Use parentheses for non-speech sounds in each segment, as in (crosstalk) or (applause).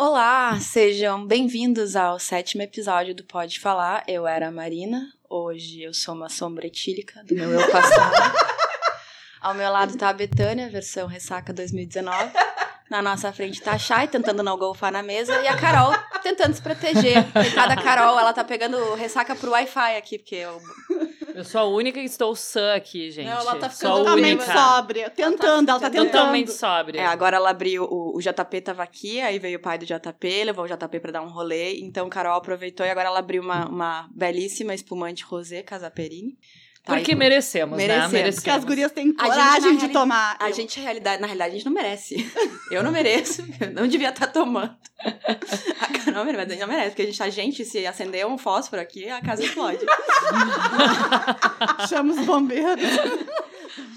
Olá, sejam bem-vindos ao sétimo episódio do Pode Falar. Eu era a Marina, hoje eu sou uma sombra etílica do meu eu passado. (laughs) Ao meu lado tá a Betânia, versão Ressaca 2019. Na nossa frente tá a Chay, tentando não golfar na mesa, e a Carol tentando se proteger. Coitada Carol, ela tá pegando ressaca pro Wi-Fi aqui, porque eu... Eu sou a única que estou sã aqui, gente. Não, ela tá ficando Totalmente sóbria. Tentando, ela tá tentando. Totalmente sóbria. É, agora ela abriu, o, o JP tava aqui, aí veio o pai do JP, levou o JP pra dar um rolê, então Carol aproveitou e agora ela abriu uma, uma belíssima espumante rosé Casaperini. Tá Porque aí, merecemos, Merecemos, né? Porque as gurias têm gente, coragem de tomar. A Eu- gente, na realidade, na realidade, a gente não merece. (laughs) Eu não mereço. (laughs) Eu não devia estar tomando. (laughs) A Carol merece, mas a gente não merece. Porque a gente, a gente, se acender um fósforo aqui, a casa explode. Chama os bombeiros.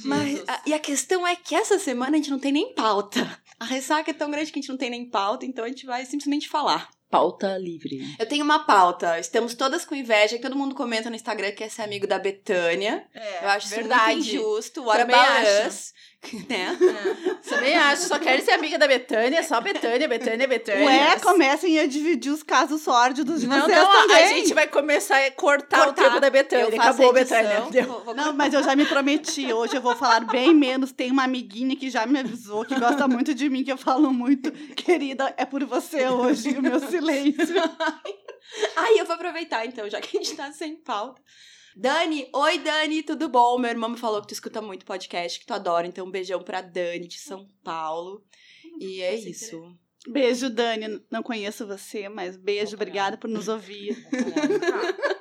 Mas, a- e a questão é que essa semana a gente não tem nem pauta. A ressaca é tão grande que a gente não tem nem pauta, então a gente vai simplesmente falar. Pauta livre. Eu tenho uma pauta. Estamos todas com inveja, que todo mundo comenta no Instagram que esse é amigo da Betânia. É, Eu acho isso verdade. muito injusto. What Também about acho. us? Né? (laughs) Também acho, só quero ser amiga da Betânia, só Betânia, Betânia, Betânia. Ué, comecem a dividir os casos sórdidos de Não, vocês não, também. a gente vai começar a cortar, o Cortar. tempo da Betânia. Acabou, Betânia. Vou- vou Não, mas eu já me prometi. Hoje eu vou falar bem menos. Tem uma amiguinha que já me avisou, que gosta muito de mim, que eu falo muito. Querida, é por você hoje, o meu (laughs) silêncio. Aí eu vou aproveitar então, já que a gente tá sem pauta. Dani, oi Dani, tudo bom? Meu irmão me falou que tu escuta muito podcast, que tu adora, então um beijão pra Dani de São Paulo. E é isso. Beijo, Dani. Não conheço você, mas beijo, obrigada por nos ouvir. (laughs)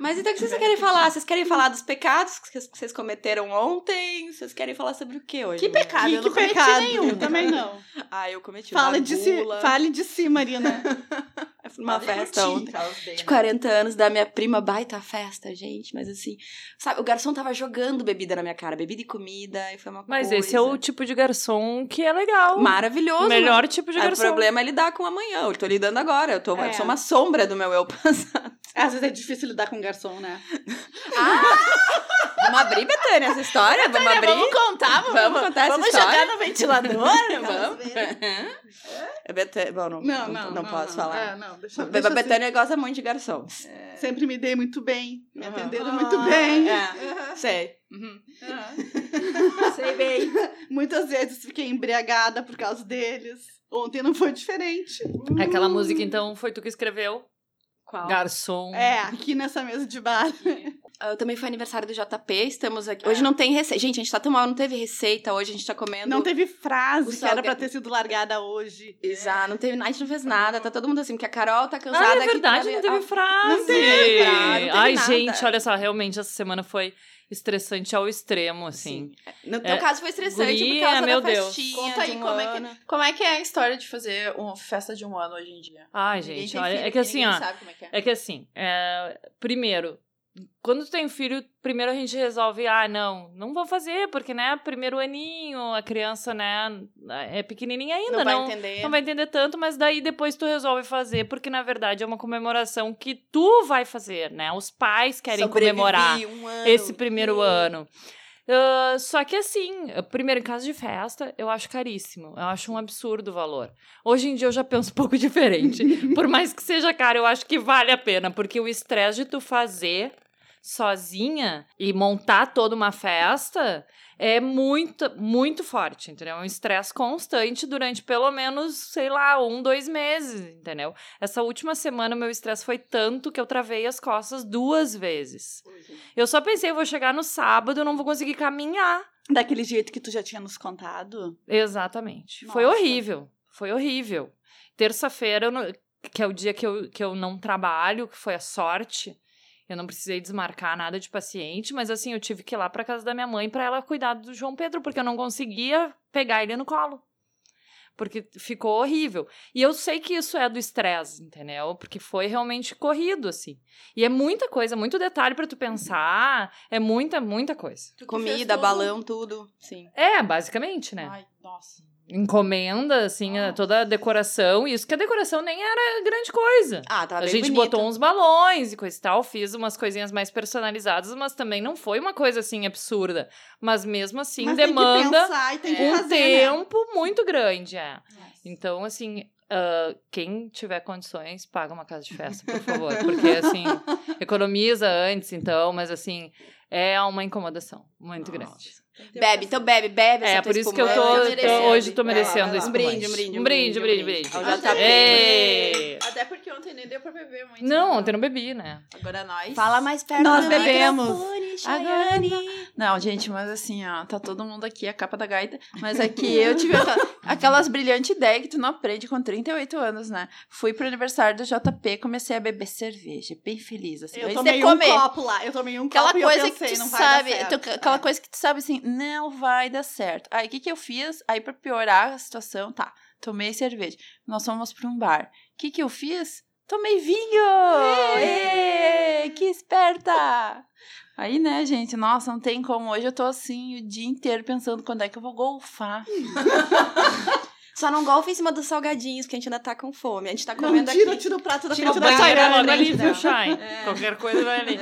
Mas então o que vocês querem falar? Vocês querem falar dos pecados que vocês- cometeram ontem? Vocês querem falar sobre o que hoje? Que pecado, que eu que não cometi pecado? nenhum. Eu também (laughs) não. Ah, eu cometi Fala uma de si, fale de si, Marina. (laughs) Numa festa ontem. ontem. de 40 anos da minha prima, baita festa, gente. Mas assim, sabe, o garçom tava jogando bebida na minha cara, bebida e comida, e foi uma Mas coisa. esse é o tipo de garçom que é legal. Maravilhoso. O melhor né? tipo de Aí O garçom. problema é lidar com amanhã. Eu tô lidando agora. Eu, tô, É. eu sou uma sombra do meu eu passado. Às vezes é difícil lidar com garçom, né? Vamos abrir, Betânia, essa história? Vamos abrir? Vamos contar, vamos, Vamos contar essa vamos história? jogar no ventilador? (laughs) Vamos. É Betânia. Bom, não, Não, não, não, não, posso falar. É, não, deixa, A deixa assim. Betânia gosta muito de garçons. Sempre me dei muito bem. Me Aham. atenderam Ah, muito bem. É, sei. Uhum. Sei bem. (laughs) Muitas vezes fiquei embriagada por causa deles. Ontem não foi diferente. Aquela música, então, foi tu que escreveu? Qual? Garçom. É, aqui nessa mesa de bar. Ah, também foi aniversário do JP, estamos aqui. Hoje não tem receita. Gente, a gente tá tão mal, não teve receita hoje, a gente tá comendo. Não teve frase que era pra ter sido largada hoje. Exato, não teve, a gente não fez nada, tá todo mundo assim, porque a Carol tá cansada. Ah, é verdade, não teve Ah, frase. Não teve frase, não teve Ai, nada. gente, olha só, realmente essa semana foi estressante ao extremo, assim. No teu É, caso foi estressante guria, por causa meu da Deus. festinha Conta aí de um como é que- ano. Como é que é a história de fazer uma festa de um ano hoje em dia? Ai, Ninguém gente, olha, filho, é que assim, ó, sabe como é que é. É que assim, é, primeiro, quando tu tem filho, primeiro a gente resolve, ah, não, não vou fazer, porque, né, primeiro aninho, a criança, né, é pequenininha ainda, Não vai não, entender. não vai entender tanto, mas daí depois tu resolve fazer, porque na verdade é uma comemoração que tu vai fazer, né, os pais querem Sobrevivi comemorar um ano. esse primeiro ano. Ah, só que assim, primeiro em casa de festa, eu acho caríssimo. Eu acho um absurdo o valor. Hoje em dia eu já penso um pouco (laughs) diferente. Por mais que seja caro, eu acho que vale a pena, porque o estresse de tu fazer sozinha e montar toda uma festa é muito, muito forte, entendeu? É um estresse constante durante pelo menos, sei lá, um, dois meses, entendeu? Essa última semana meu estresse foi tanto que eu travei as costas duas vezes. Eu só pensei, eu vou chegar no sábado, eu não vou conseguir caminhar. Daquele jeito que tu já tinha nos contado. Exatamente. Foi Nossa. horrível. Foi horrível. Terça-feira, que é o dia que eu, que eu não trabalho, que foi a sorte. Eu não precisei desmarcar nada de paciente, mas assim, eu tive que ir lá pra casa da minha mãe pra ela cuidar do João Pedro, porque eu não conseguia pegar ele no colo. Porque ficou horrível. E eu sei que isso é do estresse, entendeu? Porque foi realmente corrido, assim. E é muita coisa, muito detalhe pra tu pensar. É muita, muita coisa. Comida, tudo. balão, tudo. Sim. É, basicamente, né? Ai, nossa. Encomenda, assim, Nossa. toda a decoração. Isso que a decoração nem era grande coisa. Ah, tava a gente botou uns balões e coisa e tal, fiz umas coisinhas mais personalizadas, mas também não foi uma coisa assim absurda. Mas mesmo assim Mas demanda pensar um fazer, né? tempo muito grande, é. Então, assim, ah, quem tiver condições, paga uma casa de festa, por favor. Porque, assim, (laughs) economiza antes, então, mas, assim, é uma incomodação muito grande. Bebe, então bebe, bebe. É, por isso que eu tô, tô- hoje tô lá, merecendo esse Um brinde, um brinde, um brinde, um brinde, um brinde. Até porque ontem nem deu pra beber muito. Não, então. ontem não bebi, né? Agora nós. Fala mais perto Nós bebemos. Microfone, Chayane. Não, gente, mas assim, ó, tá todo mundo aqui, a capa da gaita. Mas é que eu tive aquela- (laughs) aquelas brilhantes ideias que tu não aprende com 38 anos, né? Fui pro aniversário do JP, comecei a beber cerveja, bem feliz, assim. Eu tomei de um comer. copo lá. Eu tomei um Aquela copo coisa e eu pensei, que tu não vai sabe, dar certo. tu- aquela É. coisa que tu sabe assim, não vai dar certo. Aí o que que eu fiz? Aí pra piorar a situação, tá, tomei cerveja. Nós fomos pra um bar. O que que eu fiz? Tomei vinho! Ê, que esperta! Aí, né, gente, nossa, não tem como. Hoje eu tô assim o dia inteiro pensando quando é que eu vou golfar. (laughs) Só não golfa em cima dos salgadinhos, que a gente ainda tá com fome. A gente tá Não, comendo tira, aqui. tira o prato da Tira frente o da logo ali, viu, Shine? É. Qualquer coisa vai ali.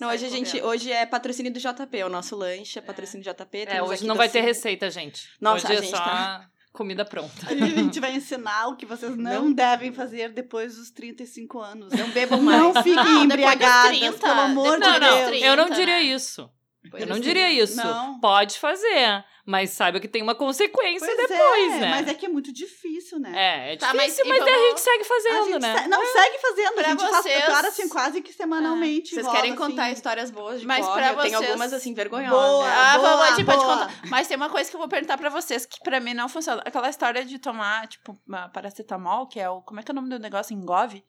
Não, hoje a gente, hoje é patrocínio do JP, o nosso lanche é patrocínio do JP. É, hoje aqui não vai ter receita, gente. Nossa, hoje a é gente só tá- comida pronta. A gente vai ensinar o que vocês não, devem fazer depois dos 35 anos. Não bebam mais. Não fiquem Não, embriagadas, 30, pelo amor de Não, não, Deus. 30, eu não né? diria isso. Depois Eu não dos diria isso. Não. Pode fazer, mas saiba que tem uma consequência Pois depois, é, né? mas é que é muito difícil, né? É, é Tá, mas difícil, e mas, daí a vamos- gente segue A fazendo, gente né? se- não segue fazendo, Pra a gente faz vocês- claro, assim, quase que semanalmente. Vocês rola, querem contar assim. histórias boas de Mas pra Eu vocês- algumas assim vergonhosas. Boa. né? Ah, boa, vamos, a gente pode boa. contar. Mas tem uma coisa que eu vou perguntar pra vocês que pra mim não funciona. Aquela história de tomar, tipo, uma paracetamol, que é o. Como é que é o nome do negócio? Engove?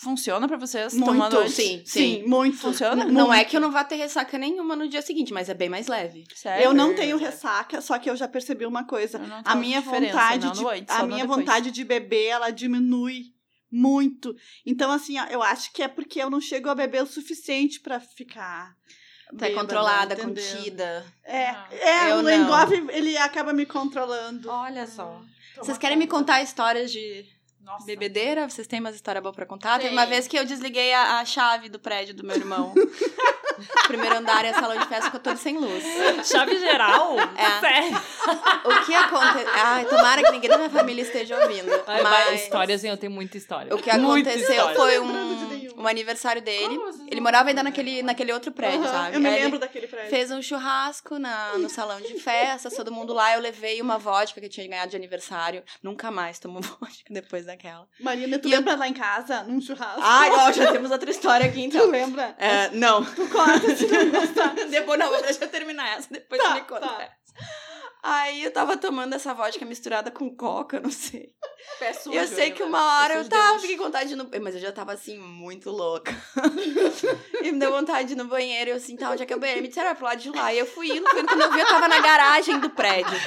Funciona pra vocês? Muito, tomando antes? sim. Sim, muito. Funciona? N- Não é que eu não vá ter ressaca nenhuma no dia seguinte, mas é bem mais leve. Sério? Eu não tenho ressaca, só que eu já percebi uma coisa. Eu não A minha vontade não de, antes, a minha depois. vontade de beber, ela diminui muito. Então assim, ó, eu acho que é porque eu não chego a beber o suficiente pra ficar Tá bêbada, controlada, entendeu? contida. É, Ah, é o não. engove, ele acaba me controlando. Olha só. Vocês querem me contar histórias de Nossa. bebedeira? Vocês têm umas histórias boas pra contar? Teve Tem. uma vez que eu desliguei a, a chave do prédio do meu irmão. (laughs) Primeiro andar é salão de festa, ficou todo sem luz. Chave geral? É. Sério. O que aconteceu? Ai, tomara que ninguém da minha família esteja ouvindo. Ai, vai, mas Histórias, hein? Eu tenho muita história. o que aconteceu história. foi de um. Um aniversário dele. Como Ele morava ainda naquele, naquele outro prédio, Aham, sabe? Eu me Aí lembro daquele prédio. Fez um churrasco na, no salão de festas, todo mundo lá. Eu levei uma vodka que eu tinha ganhado de aniversário. Nunca mais tomo (laughs) vodka depois daquela. Marina, tu E eu- lembra lá em casa, num churrasco? Ai, ó, já temos outra história aqui Tu então. lembra? É, não. Tu conta se não gostar. (laughs) depois não, deixa eu terminar essa, depois Tá, me conta. tá. Aí eu tava tomando essa vodka misturada com coca, não sei. Pé sujo, eu sei né? que uma hora eu tava, fiquei com vontade de ir no... Mas eu já tava assim, muito louca. (laughs) e me deu vontade de ir no banheiro. Eu assim, tá, onde é que é o banheiro? Me disseram, "Ah, pro lado de lá. E eu fui indo, fui indo. Quando eu vi, eu tava na garagem do prédio.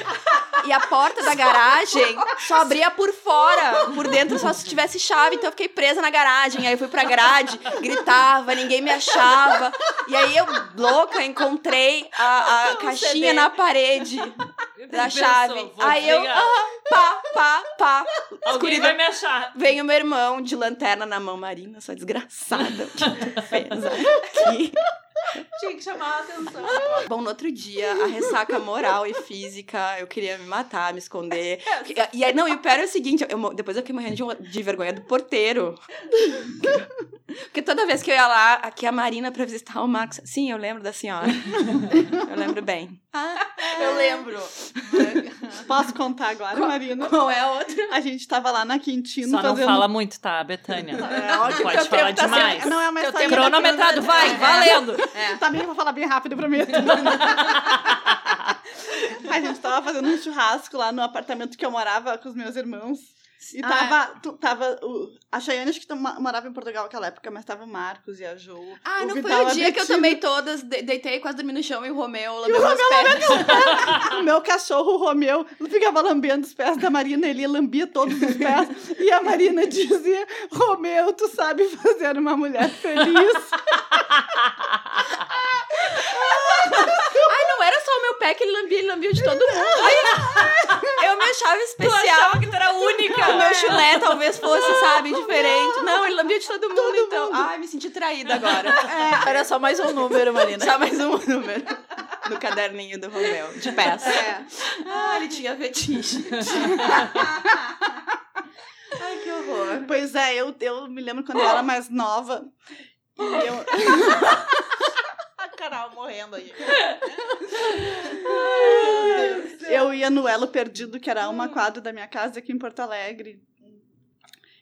E a porta da garagem só abria por fora. Por dentro só se tivesse chave. Então eu fiquei presa na garagem. Aí eu fui pra grade, gritava, ninguém me achava. E aí eu, louca, encontrei a, a (laughs) caixinha CD. na parede da Pensou, chave. vou Aí eu, ah, pá, pá, pá. Alguém escuridão. vai me achar. Vem o meu irmão de lanterna na mão, Marina, sua desgraçada. O (laughs) que tu fez aqui? (laughs) Tinha que chamar a atenção. Bom, no outro dia, a ressaca moral e física, eu queria me matar, me esconder. (laughs) E aí, não, e o pior é o seguinte, eu depois eu fiquei morrendo de, de vergonha do porteiro. (laughs) Porque toda vez que eu ia lá, aqui a Marina pra visitar o Marcos. Sim, eu lembro da senhora. Eu lembro bem. Eu lembro. Posso contar agora, Marina? Qual é a outra? A gente tava lá na Quintino Só não fazendo... fala muito, tá, Betânia? É, ó, que Pode falar tempo tá demais. sendo- Não é uma Teu história... tempo Cronometrado, vai, valendo! Também vou falar bem rápido, prometo. (laughs) a gente tava fazendo um churrasco lá no apartamento que eu morava com os meus irmãos. E Ah, tava, tu- tava o, a Chayane acho que morava em Portugal naquela época, mas tava o Marcos e a Jo. Ah, não foi o dia que eu tomei todas, de- deitei, quase dormi no chão e o Romeu lambeu meus pés. (laughs) O meu cachorro, o Romeu, ficava lambendo os pés da Marina, ele lambia todos os pés. e a Marina dizia: Romeu, tu sabe fazer uma mulher feliz. (laughs) Ai, não era só o meu pé que ele lambia, ele lambia de todo mundo. Ai, (laughs) eu me achava especial. que tu era única! O meu chulé talvez fosse, sabe, diferente. Não, ele lambia de todo mundo, então. Ai, me senti traída (laughs) agora. É, era só mais um número, Marina. Só mais um número no caderninho do Romeu, de pés. É. Ah, ele tinha fetiche. (laughs) Pois é, eu, eu me lembro quando eu era mais nova. E eu. A Carol morrendo aí. Eu ia no Elo Perdido, que era uma quadra da minha casa aqui em Porto Alegre.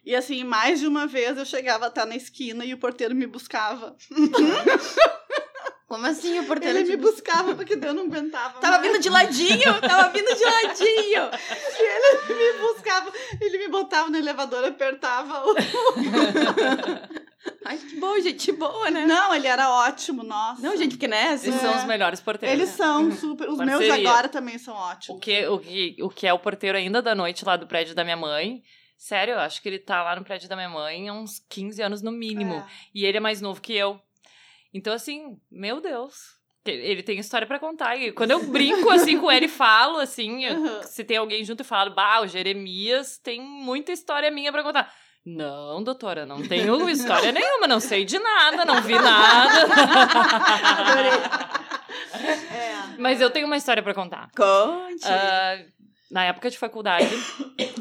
E assim, mais de uma vez eu chegava até na esquina e o porteiro me buscava. (laughs) Como assim o porteiro Ele me buscava porque eu não aguentava. Tava mais. vindo de ladinho, tava vindo de ladinho. Ele me buscava, ele me botava no elevador, apertava o. (laughs) (laughs) Ai, que bom, gente boa, né? Não, ele era ótimo, nossa. Não, gente, porque né? Esses assim, são É. os melhores porteiros. Eles são super. Os meus Parceria. agora também são O ótimos. que, o, que, o que é o porteiro ainda da noite lá do prédio da minha mãe. Sério, eu acho que ele tá lá no prédio da minha mãe há uns 15 anos no mínimo. É. E ele é mais novo que eu. Então, assim, meu Deus. Ele tem história pra contar. E quando eu brinco, assim, com ele e falo, assim, Uhum. se tem alguém junto, eu falo, bah, o Jeremias tem muita história minha pra contar. Não, doutora, não tenho história nenhuma, não sei de nada, não vi nada. É. Mas eu tenho uma história pra contar. Conte. Ah, na época de faculdade,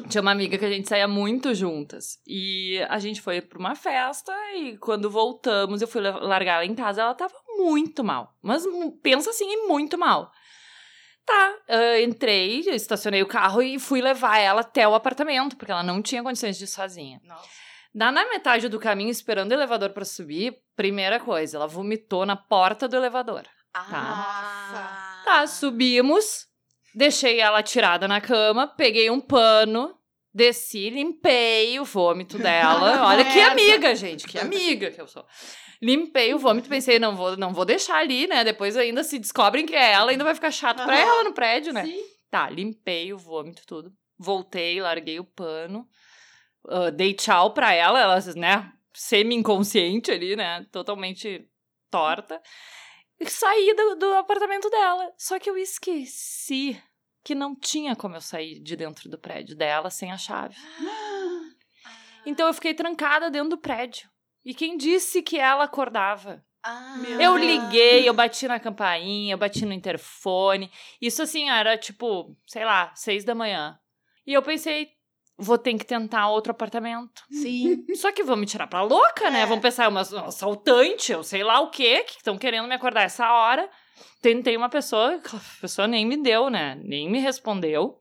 tinha uma amiga que a gente saía muito juntas. E a gente foi pra uma festa e quando voltamos, eu fui la- largar ela em casa, ela tava muito mal. Mas pensa assim, muito mal. Tá, ah, entrei, estacionei o carro e fui levar ela até o apartamento, porque ela não tinha condições de ir sozinha. Nossa. Dá na metade do caminho, esperando o elevador pra subir, primeira coisa, ela vomitou na porta do elevador. Ah. Tá, subimos, deixei ela tirada na cama, peguei um pano, desci, limpei o vômito dela. (laughs) Olha que Essa. amiga, gente, que amiga que eu sou. Limpei o vômito, pensei, não vou, não vou deixar ali, né? Depois ainda se descobrem que é ela, ainda vai ficar chato pra ela no prédio, né? Sim. Tá, limpei o vômito, tudo. Voltei, larguei o pano. ah, dei tchau pra ela, ela, né, semi-inconsciente ali, né, totalmente torta. E saí do, do apartamento dela. Só que eu esqueci que não tinha como eu sair de dentro do prédio dela sem a chave. (gasps) Então eu fiquei trancada dentro do prédio. E quem disse que ela acordava? Ah. Eu liguei, eu bati na campainha, eu bati no interfone. Isso assim, era tipo, sei lá, seis da manhã. E eu pensei, vou ter que tentar outro apartamento. Sim. Só que vão me tirar pra louca, né? É. Vão pensar, uma um assaltante, ou sei lá o quê, que estão querendo me acordar essa hora. Tentei uma pessoa, a pessoa nem me deu, né? Nem me respondeu.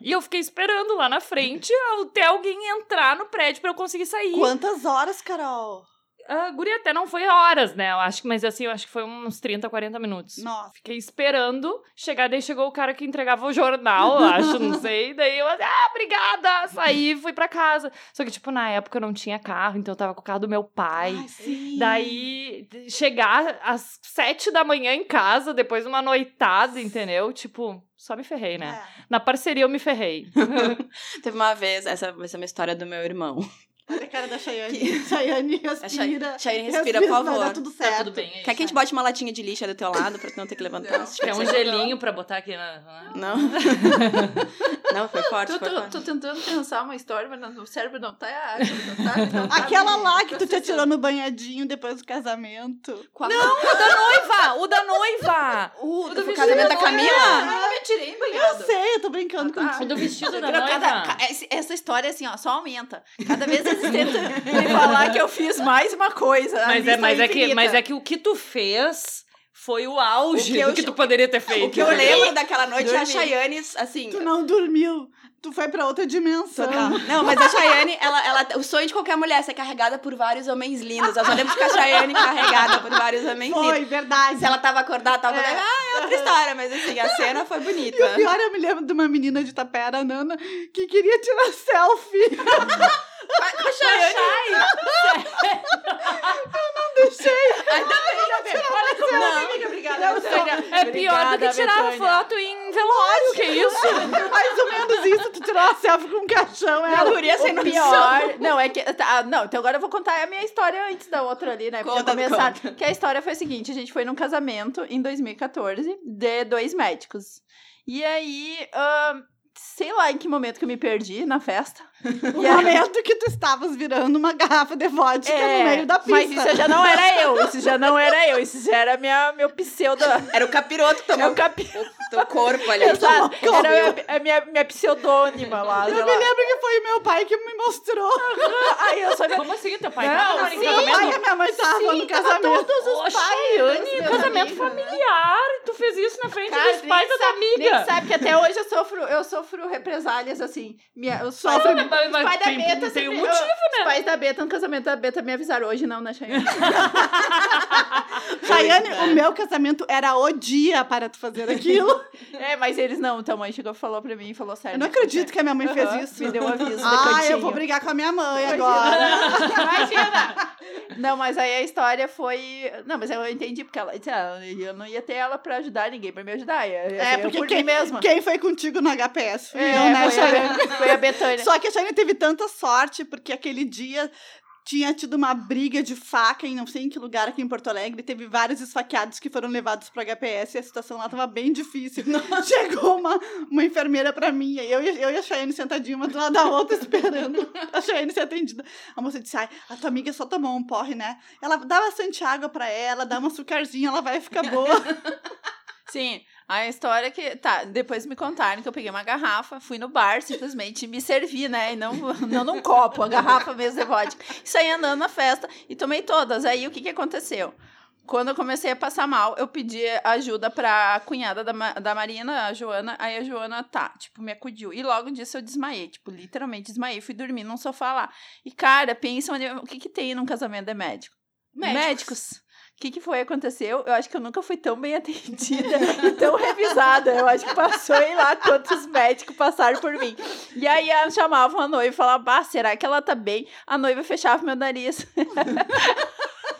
E eu fiquei esperando lá na frente (laughs) até alguém entrar no prédio pra eu conseguir sair. Quantas horas, Carol? A guria até não foi horas, né? Eu acho que, mas assim, eu acho que foi uns 30, 40 minutos. Nossa. Fiquei esperando chegar, daí chegou o cara que entregava o jornal, acho, não (laughs) sei. Daí eu, ah, obrigada! Saí, fui pra casa. Só que, tipo, na época eu não tinha carro, então eu tava com o carro do meu pai. Ai, sim. Daí, chegar às sete da manhã em casa, depois de uma noitada, entendeu? Tipo, só me ferrei, né? É. Na parceria eu me ferrei. (laughs) Teve uma vez, essa vai ser uma história do meu irmão. Olha a cara da Chayane. (laughs) Chayane A Chay- respira. Chayane respira, por favor. dar tudo certo. Tá tudo bem aí. Quer que a gente bote uma latinha de lixo aí do teu lado pra tu não ter que levantar? se Quer um tiver que gelinho pra botar aqui na... Não. (laughs) Não, foi forte, Tô, foi tô, forte. tô tentando pensar uma história, mas não- o cérebro não tá. Não tá, não tá (laughs) Aquela lá que tu te atirou no banhadinho depois do casamento. Qual- Não, o da noiva! O da noiva! O do vestido casamento da. Camila? Eu não me atirei Eu banhado. sei, eu tô brincando Ah, tá. O contigo. do vestido da noiva. essa história, assim, ó, só aumenta. Cada vez (laughs) eles tentam me falar que eu fiz mais uma coisa. Mas é, mas, é que, mas é que o que tu fez foi o auge O que eu do que tu poderia ter feito. O que eu lembro daquela noite é a. Chayane, assim. Tu não dormiu. Tu foi pra outra dimensão. Total. Não, mas a Chayane, ela, ela, o sonho de qualquer mulher é ser carregada por vários homens lindos. Nós olhamos com a Chayane carregada por vários homens lindos. Foi, verdade. Se ela tava acordada, tava É. acordada, ah, é outra história. Mas assim, a cena foi bonita. E o pior, eu me lembro de uma menina de Tapera, Nana, que queria tirar selfie. (laughs) A Chayane... Ainda bem, ainda bem. Olha como Não. não, amiga, obrigada. É pior do que tirar foto em velório, que isso? (laughs) Mais ou menos isso, tu tirou uma selfie com um caixão. A Ela, guria sem O pior. Não, é que. tá, não, então agora eu vou contar a minha história antes da outra ali, né? Pra Conta, começar. conta. Que a história foi a seguinte: a gente foi num casamento em 2014 de dois médicos. E aí. ahn, sei lá em que momento que eu me perdi na festa. O (laughs) aí- momento que tu estavas virando uma garrafa de vodka É, no meio da pista. Mas isso já não era eu, isso já não era eu, isso já era minha, meu pseudo... Era o capiroto que É tomou o capi... o teu corpo ali. Exato, era a minha, minha, pseudônima lá. Eu me lá. lembro que foi o meu pai que me mostrou. Aí eu só... Como assim, teu pai? Não, tava sim, Meu pai e a minha mãe estavam no casamento. Todos os Ô, pais. Casamento amigos. familiar. Tu fez isso na frente Cara, dos pais da tua sabe- Nem amiga. sabe que até hoje eu sofro, eu sofro represálias, assim. Minha, eu sofro... (laughs) Mas, mas Os pais da tem, Beta tem sempre- um motivo, Os né? pais da Beta no casamento da Beta me avisaram hoje, não, né, Chayane? (laughs) Chayane, o meu casamento era o dia para tu fazer aquilo. (laughs) é, mas eles não. Então a mãe chegou e falou pra mim e falou sério. Eu não acredito que a minha mãe fez isso. Me deu um aviso. Ah, de eu vou brigar com a minha mãe Imagina. agora. Imagina! Não, mas aí a história foi. Não, mas eu entendi, porque ela ah, eu não ia ter ela pra ajudar ninguém pra me ajudar. É, ser eu porque por quem- mim mesma. Quem foi contigo no HPS? Fui É, eu, né, foi, a, foi a Betânia. Só que a Chayane teve tanta sorte, porque aquele dia tinha tido uma briga de faca em não sei em que lugar aqui em Porto Alegre. Teve vários esfaqueados que foram levados para HPS e a situação lá tava bem difícil. (laughs) (laughs) Chegou uma, uma enfermeira para mim, e eu, e- eu e a Chayane sentadinha uma do lado da outra, (laughs) esperando a Chayane ser atendida. A moça disse, ai, a tua amiga só tomou um porre, né? Ela dá bastante água para ela, dá um açucarzinho, ela vai ficar boa. Sim, a história é que. Tá, depois me contaram que eu peguei uma garrafa, fui no bar simplesmente me servi, né? E não, não num copo, a garrafa mesmo de vodka. E saí andando na festa e tomei todas. Aí o que, que aconteceu? Quando eu comecei a passar mal, eu pedi ajuda pra cunhada da, da Marina, a Joana. Aí a Joana, tá, tipo, me acudiu. E logo disso eu desmaiei, tipo, literalmente desmaiei. Fui dormir num sofá lá. E, cara, pensa o que, que tem num casamento de médico? Médicos. Médicos. O que, que foi aconteceu? Eu acho que eu nunca fui tão bem atendida e tão revisada. Eu acho que passou em lá quantos médicos passaram por mim. E aí chamavam a noiva e falavam, bah, será que ela tá bem? A noiva fechava meu nariz. (laughs)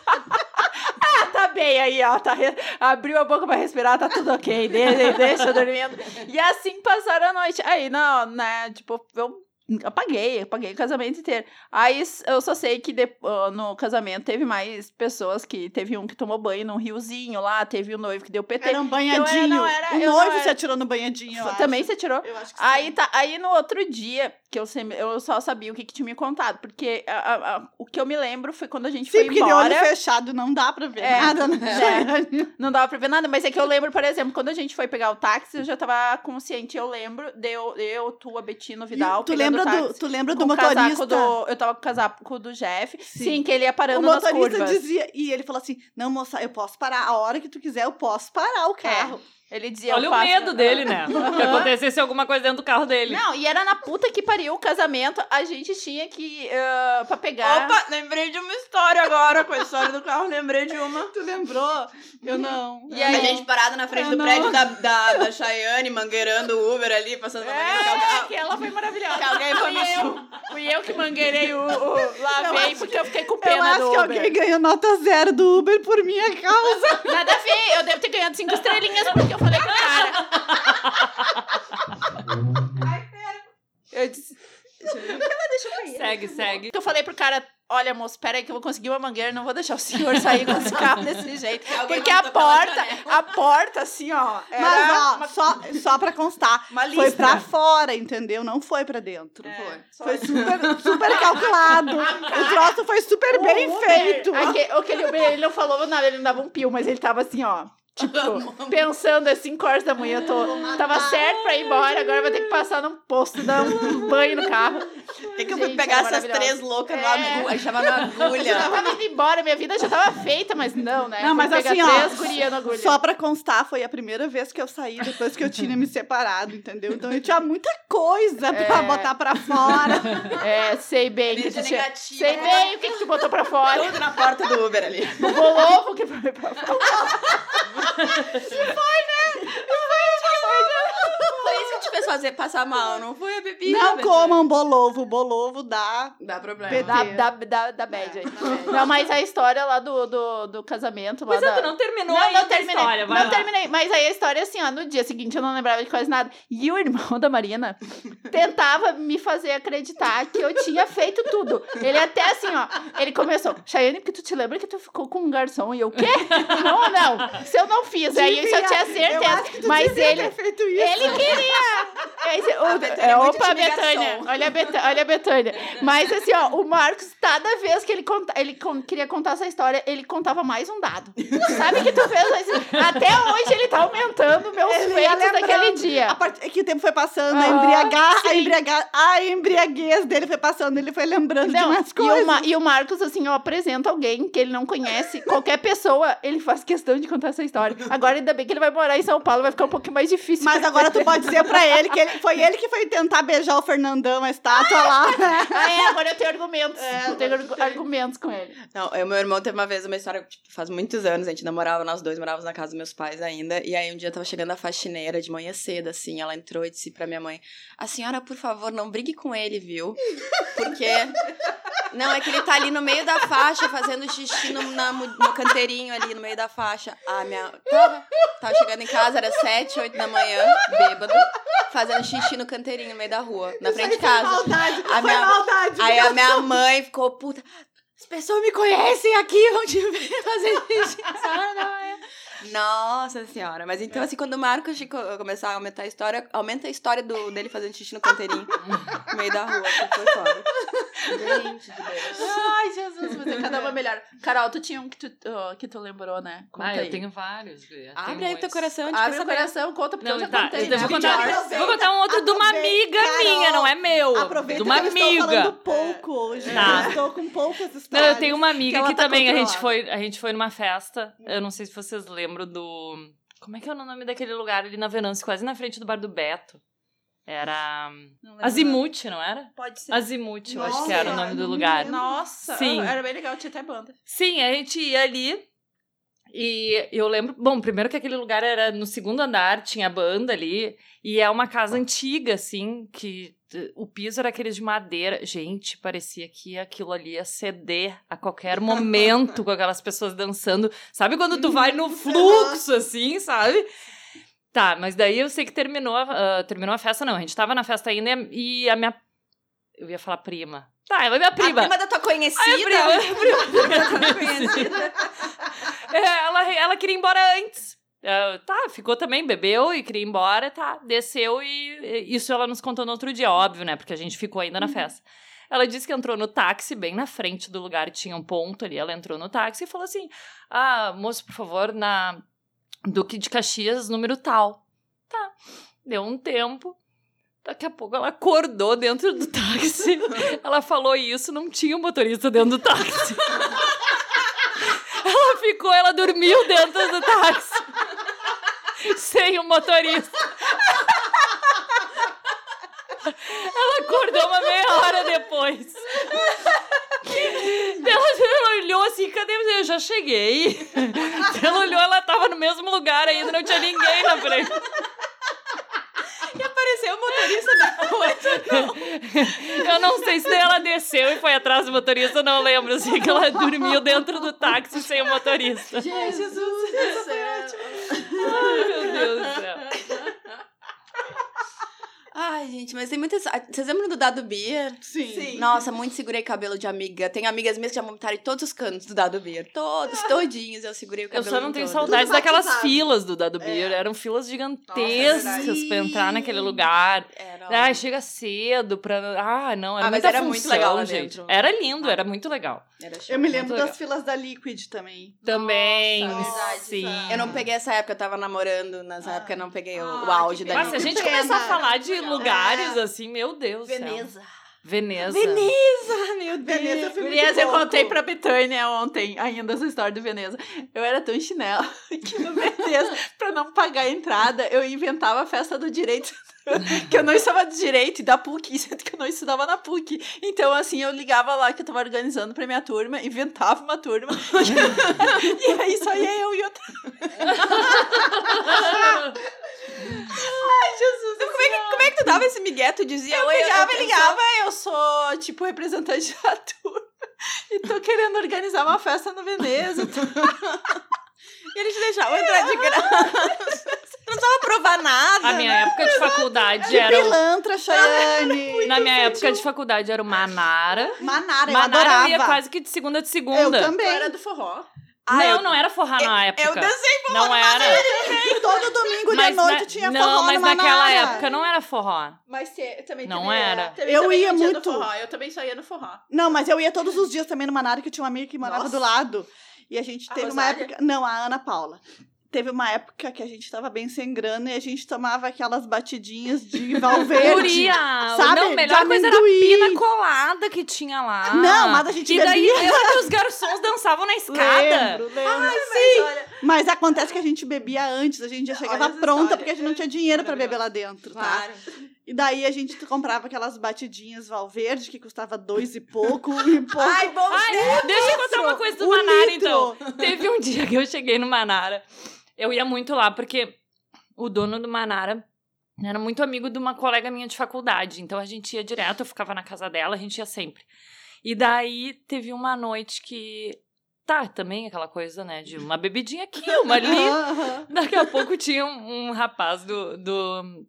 ah, tá bem aí, ó. Tá Abriu a boca pra respirar, tá tudo ok. Deixa, deixa dormindo. E assim passaram a noite. Aí, não, né? Tipo, eu apaguei, apaguei o casamento inteiro. Aí eu só sei que de- ah, no casamento teve mais pessoas que teve um que tomou banho num riozinho lá, teve o noivo que deu PT. Era um banhadinho. não era- o eu não noivo era- se atirou no banhadinho, Também acho. você tirou? Eu acho que Aí, sim. tá, aí no outro dia, que eu, sempre, eu só sabia o que, que tinha me contado, porque a- a- a- o que eu me lembro foi quando a gente Sim, foi porque de embora. olho fechado não dá pra ver É, nada, né? é. Não dava pra ver nada, mas é que eu lembro, por exemplo, quando a gente foi pegar o táxi, eu já tava consciente, eu lembro, de eu, tu, a Betina, o Vidal, E tu pegando lembra o do, tu lembra do o motorista? do... Eu tava com o casaco do Jeff, sim, Sim. que ele ia O parando nas motorista curvas. dizia, e ele falou assim: Não, moça, eu posso parar a hora que tu quiser, eu posso parar o carro. Ele dizia, Olha eu o medo (laughs) dele, né? Que acontecesse alguma coisa dentro do carro dele. Não, e era na puta que pariu o casamento, a gente tinha que, uh, pra pegar... Opa, lembrei de uma história agora com a história do carro, lembrei de uma. Tu lembrou? Eu não. E eu aí, a gente parada na frente Eu do não. prédio da, da, da Chayane, mangueirando o Uber ali, passando uma É, que ela foi maravilhosa. Que alguém foi fui eu, fui eu que mangueirei o, o lavei, porque eu fiquei com pena Eu acho do que Uber. alguém ganhou nota zero do Uber por minha causa. Nada a ver, eu devo ter ganhado cinco estrelinhas porque eu falei pro cara. Eu disse, Segue, segue. eu falei pro cara, olha moço, pera aí que eu vou conseguir uma mangueira, não vou deixar o senhor sair com esse carro desse jeito. Alguém Porque a porta, a porta assim, ó, era Mas, ó, uma- só, só pra constar, Uma foi pra fora, entendeu? Não foi pra dentro. Foi. Foi super, super calculado. (laughs) O troço foi super O bem Uber, feito. aque- Aquele Uber, ele não falou nada, ele não dava um pio, mas ele tava assim, ó. Tipo, (laughs) pensando assim, horas da manhã, eu tô. Tava certo pra ir embora, agora vou ter que passar num posto, dar um (laughs) banho no carro. É que eu fui Gente, pegar era essas três loucas no É. agulha. Aí chamava no Eu agulha. tava indo embora, minha vida já tava feita, mas não, né? Não, mas assim, ó, três gurias na agulha. Só pra constar, foi a primeira vez que eu saí depois que eu tinha me separado, entendeu? Então eu tinha muita coisa pra É. botar pra fora. É, sei bem que tu tinha. negativa. Sei bem o que, que tu botou pra fora. Tudo na porta do Uber ali. O bolovo que foi pra fora. (laughs) Foi isso que te fez fazer passar mal, não foi a bebida. Não Betânia. comam bolovo. Bolovo dá. Dá problema. PT. Da, da, da, da bad aí. Não, mas a história lá do, do, do casamento lá Mas da... tu não terminou Não, ainda não terminei. a história, vai não lá. terminei. Mas aí a história é assim, ó. No dia seguinte eu não lembrava de quase nada. E o irmão da Marina tentava me fazer acreditar que eu tinha feito tudo. Ele até assim, ó. Ele começou, Chayane, porque tu te lembra que tu ficou com um garçom? E eu, o quê? Não, não. Se eu não fiz, aí isso eu tinha Eu acho que certeza. tu Mas ele. ter feito isso. Ele queria! Aí, você- o- A Betânia é, é opa. Betânia. Olha a, Betânia, olha a Betânia. Mas assim, ó, o Marcos, cada vez que ele, conta, ele con- queria contar essa história, ele contava mais um dado. Sabe que tu fez? assim, Até hoje ele tá aumentando meus Ele feitos daquele dia. Part... é que o tempo foi passando, a, Aham, embriagar, a, embriagar, a embriaguez dele foi passando, ele foi lembrando de Não, mais e, coisas. o Ma- e o Marcos, assim, ó, apresenta alguém que ele não conhece, qualquer pessoa, ele faz questão de contar essa história. Agora, ainda bem que ele vai morar em São Paulo, vai ficar um pouquinho mais difícil. Mas agora tu pode dizer pra ele (laughs) que ele, foi ele que foi tentar beijar o Fernandão, a estátua lá. Ah, (laughs) é, agora eu tenho argumentos. É, eu tenho argu- argumentos com ele. Não, eu, meu irmão teve uma vez uma história, tipo, faz muitos anos, a gente namorava, nós dois morávamos na casa dos meus pais ainda, e aí um dia tava chegando a faxineira de manhã cedo, assim, ela entrou e disse pra minha mãe, a senhora, por favor, não brigue com ele, viu? Porque... (laughs) Não, é que ele tá ali no meio da faixa, fazendo xixi no, na- no canteirinho ali, no meio da faixa. A minha... Tava, tava chegando em casa, era sete, oito da manhã, bêbado, fazendo xixi no canteirinho, no meio da rua, na frente de Foi casa. maldade, A foi minha- maldade. Aí a minha mãe ficou puta. As pessoas me conhecem aqui, vão te ver fazer xixi. (laughs) A senhora não é. Nossa senhora. Mas então, assim, quando o Marcos Chico começar a aumentar a história, aumenta a história do, dele fazendo xixi no canteirinho, no meio da rua, que foi foda. Gente de Deus. Ai, Jesus, mas é cada uma melhor. Carol, tu tinha um que tu, ó, que tu lembrou, né? Conta Ah, aí. eu tenho vários. Guria, Abre tenho aí o teu coração, a gente Abre o coração, conta, porque eu Não, já tá, contei, eu vou contar, vou contar um outro de uma amiga Carol. minha, não é meu. Aproveita de uma que eu estou falando amiga. pouco hoje. Tá. Eu estou com poucas Não, histórias. eu tenho uma amiga que que tá também a gente, foi, a gente foi numa festa. Eu não sei se vocês lembram do. Como é que é o nome daquele lugar ali na Venâncio, quase na frente do bar do Beto? Era. Não lembro Azimuth, não era? Pode ser. Azimuth, eu acho que era o nome do lugar. lembro. Nossa, Sim. era bem legal, tinha até banda. Sim, a gente ia ali. E eu lembro, bom, primeiro que aquele lugar era no segundo andar, tinha banda ali, e é uma casa antiga, assim, que o piso era aqueles de madeira. Gente, parecia que aquilo ali ia ceder a qualquer (laughs) momento com aquelas pessoas dançando. Sabe quando tu vai no (laughs) fluxo, assim, sabe? Tá, mas daí eu sei que terminou, a- ah, terminou a festa, não. A gente tava na festa ainda e a minha. Eu ia falar prima. Tá, ela é minha prima. (laughs) A prima da tua conhecida. A prima, prima Conhecida. conhecida. É, ela, ela queria ir embora antes. É, tá, ficou também, bebeu e queria ir embora, tá, desceu e e isso ela nos contou no outro dia, óbvio, né, porque a gente ficou ainda na festa. Ela disse que entrou no táxi, bem na frente do lugar, tinha um ponto ali, ela entrou no táxi e falou assim, ah, moço, por favor, na Duque de Caxias, número tal. Tá, deu um tempo, daqui a pouco ela acordou dentro do táxi, (laughs) ela falou isso, não tinha um motorista dentro do táxi. (laughs) Ela ficou, ela dormiu dentro do táxi. Sem o motorista. Ela acordou uma meia hora depois. Ela, ela olhou assim, cadê você? Eu já cheguei. Ela olhou, ela tava no mesmo lugar ainda, não tinha ninguém na frente. E apareceu o motorista depois. Eu não sei se ela desceu e foi atrás do motorista, eu não lembro. Sei que ela dormiu dentro do táxi sem o motorista. Jesus do céu. Ai, meu Deus do céu. Ai, gente, mas tem muitas. ah, Vocês lembram do Dado Beer? Sim. Nossa, muito segurei cabelo de amiga. Tem amigas minhas que já montaram em todos os cantos do Dado Beer. Todos, (laughs) todinhos eu segurei o Eu cabelo. só não tenho todos. saudades Tudo daquelas batizado. filas do Dado Beer. Eram filas gigantescas verdade. pra entrar naquele lugar. Era. Ah, chega cedo pra. Ah, não, era Ah, mas era muito função, legal lá gente. dentro. Era lindo, era muito legal. Era show. Eu me lembro Muito das filas da Liquid também. Também, Nossa, sim. verdade. Eu não peguei essa época, eu tava namorando. Nessa época eu não peguei o, o Ah, auge da pena. Mas se a Liquid. gente começar a falar de lugares É. assim, meu Deus do céu. Veneza. Veneza. Veneza, meu Deus. Veneza foi Gurias, eu contei pra Betânia ontem, ainda essa história do Veneza. Eu era tão chinela (laughs) que no Veneza, pra não pagar a entrada, eu inventava a festa do direito. Que eu não estava de direito e da PUC, (laughs) sendo que eu não estudava na PUC. Então, assim, eu ligava lá que eu tava organizando pra minha turma, inventava uma turma. (laughs) e aí só ia eu e outra. Ai, Jesus. Como é, que, como é que tu dava esse migué? Tu dizia, Eu ligava, e ligava, eu sou, tipo, representante da turma. E tô querendo organizar uma festa no Veneza. (laughs) E eles deixavam entrar de graça. Você não precisava provar nada. A minha época de faculdade era. o- Pilantra, Chayane. (laughs) Na minha época de faculdade era o Manara. Manara, eu Manara adorava. eu ia quase que de segunda a de Eu segunda. Eu também. era do forró. Ah, não, eu- não era forró na época. Eu dancei Não era. Todo domingo de Mas noite na- tinha não, forró mas no naquela Manara. época não era forró. Mas te- também Não teve, era. Eu também ia muito. forró, Eu também só ia no forró. Não, mas eu ia todos os dias também no Manara, que eu tinha uma amiga que morava Nossa. do lado. E a gente A teve uma Rosália? época. Não, a Ana Paula. Teve uma época que a gente tava bem sem grana e a gente tomava aquelas batidinhas de (laughs) Valverde. Guria! sabe? Não, a melhor coisa era a pina colada que tinha lá. Não, mas a gente E daí bebia. lembra que os garçons dançavam na escada. Lembro, lembro. Mas olha, Mas acontece que a gente bebia antes, a gente já chegava pronta porque a gente não tinha dinheiro pra beber lá dentro, tá? claro. E daí a gente comprava aquelas batidinhas Valverde que custava dois e pouco (laughs) e pouco. Ai, bom Ai, deixa eu contar uma coisa do Um Manara, litro. então. Teve um dia que eu cheguei no Manara. Eu ia muito lá, porque o dono do Manara era muito amigo de uma colega minha de faculdade. Então a gente ia direto, eu ficava na casa dela, a gente ia sempre. E daí teve uma noite que. Tá, também aquela coisa, né? De uma bebidinha aqui, uma (laughs) ali. Daqui a pouco tinha um, um rapaz do, do.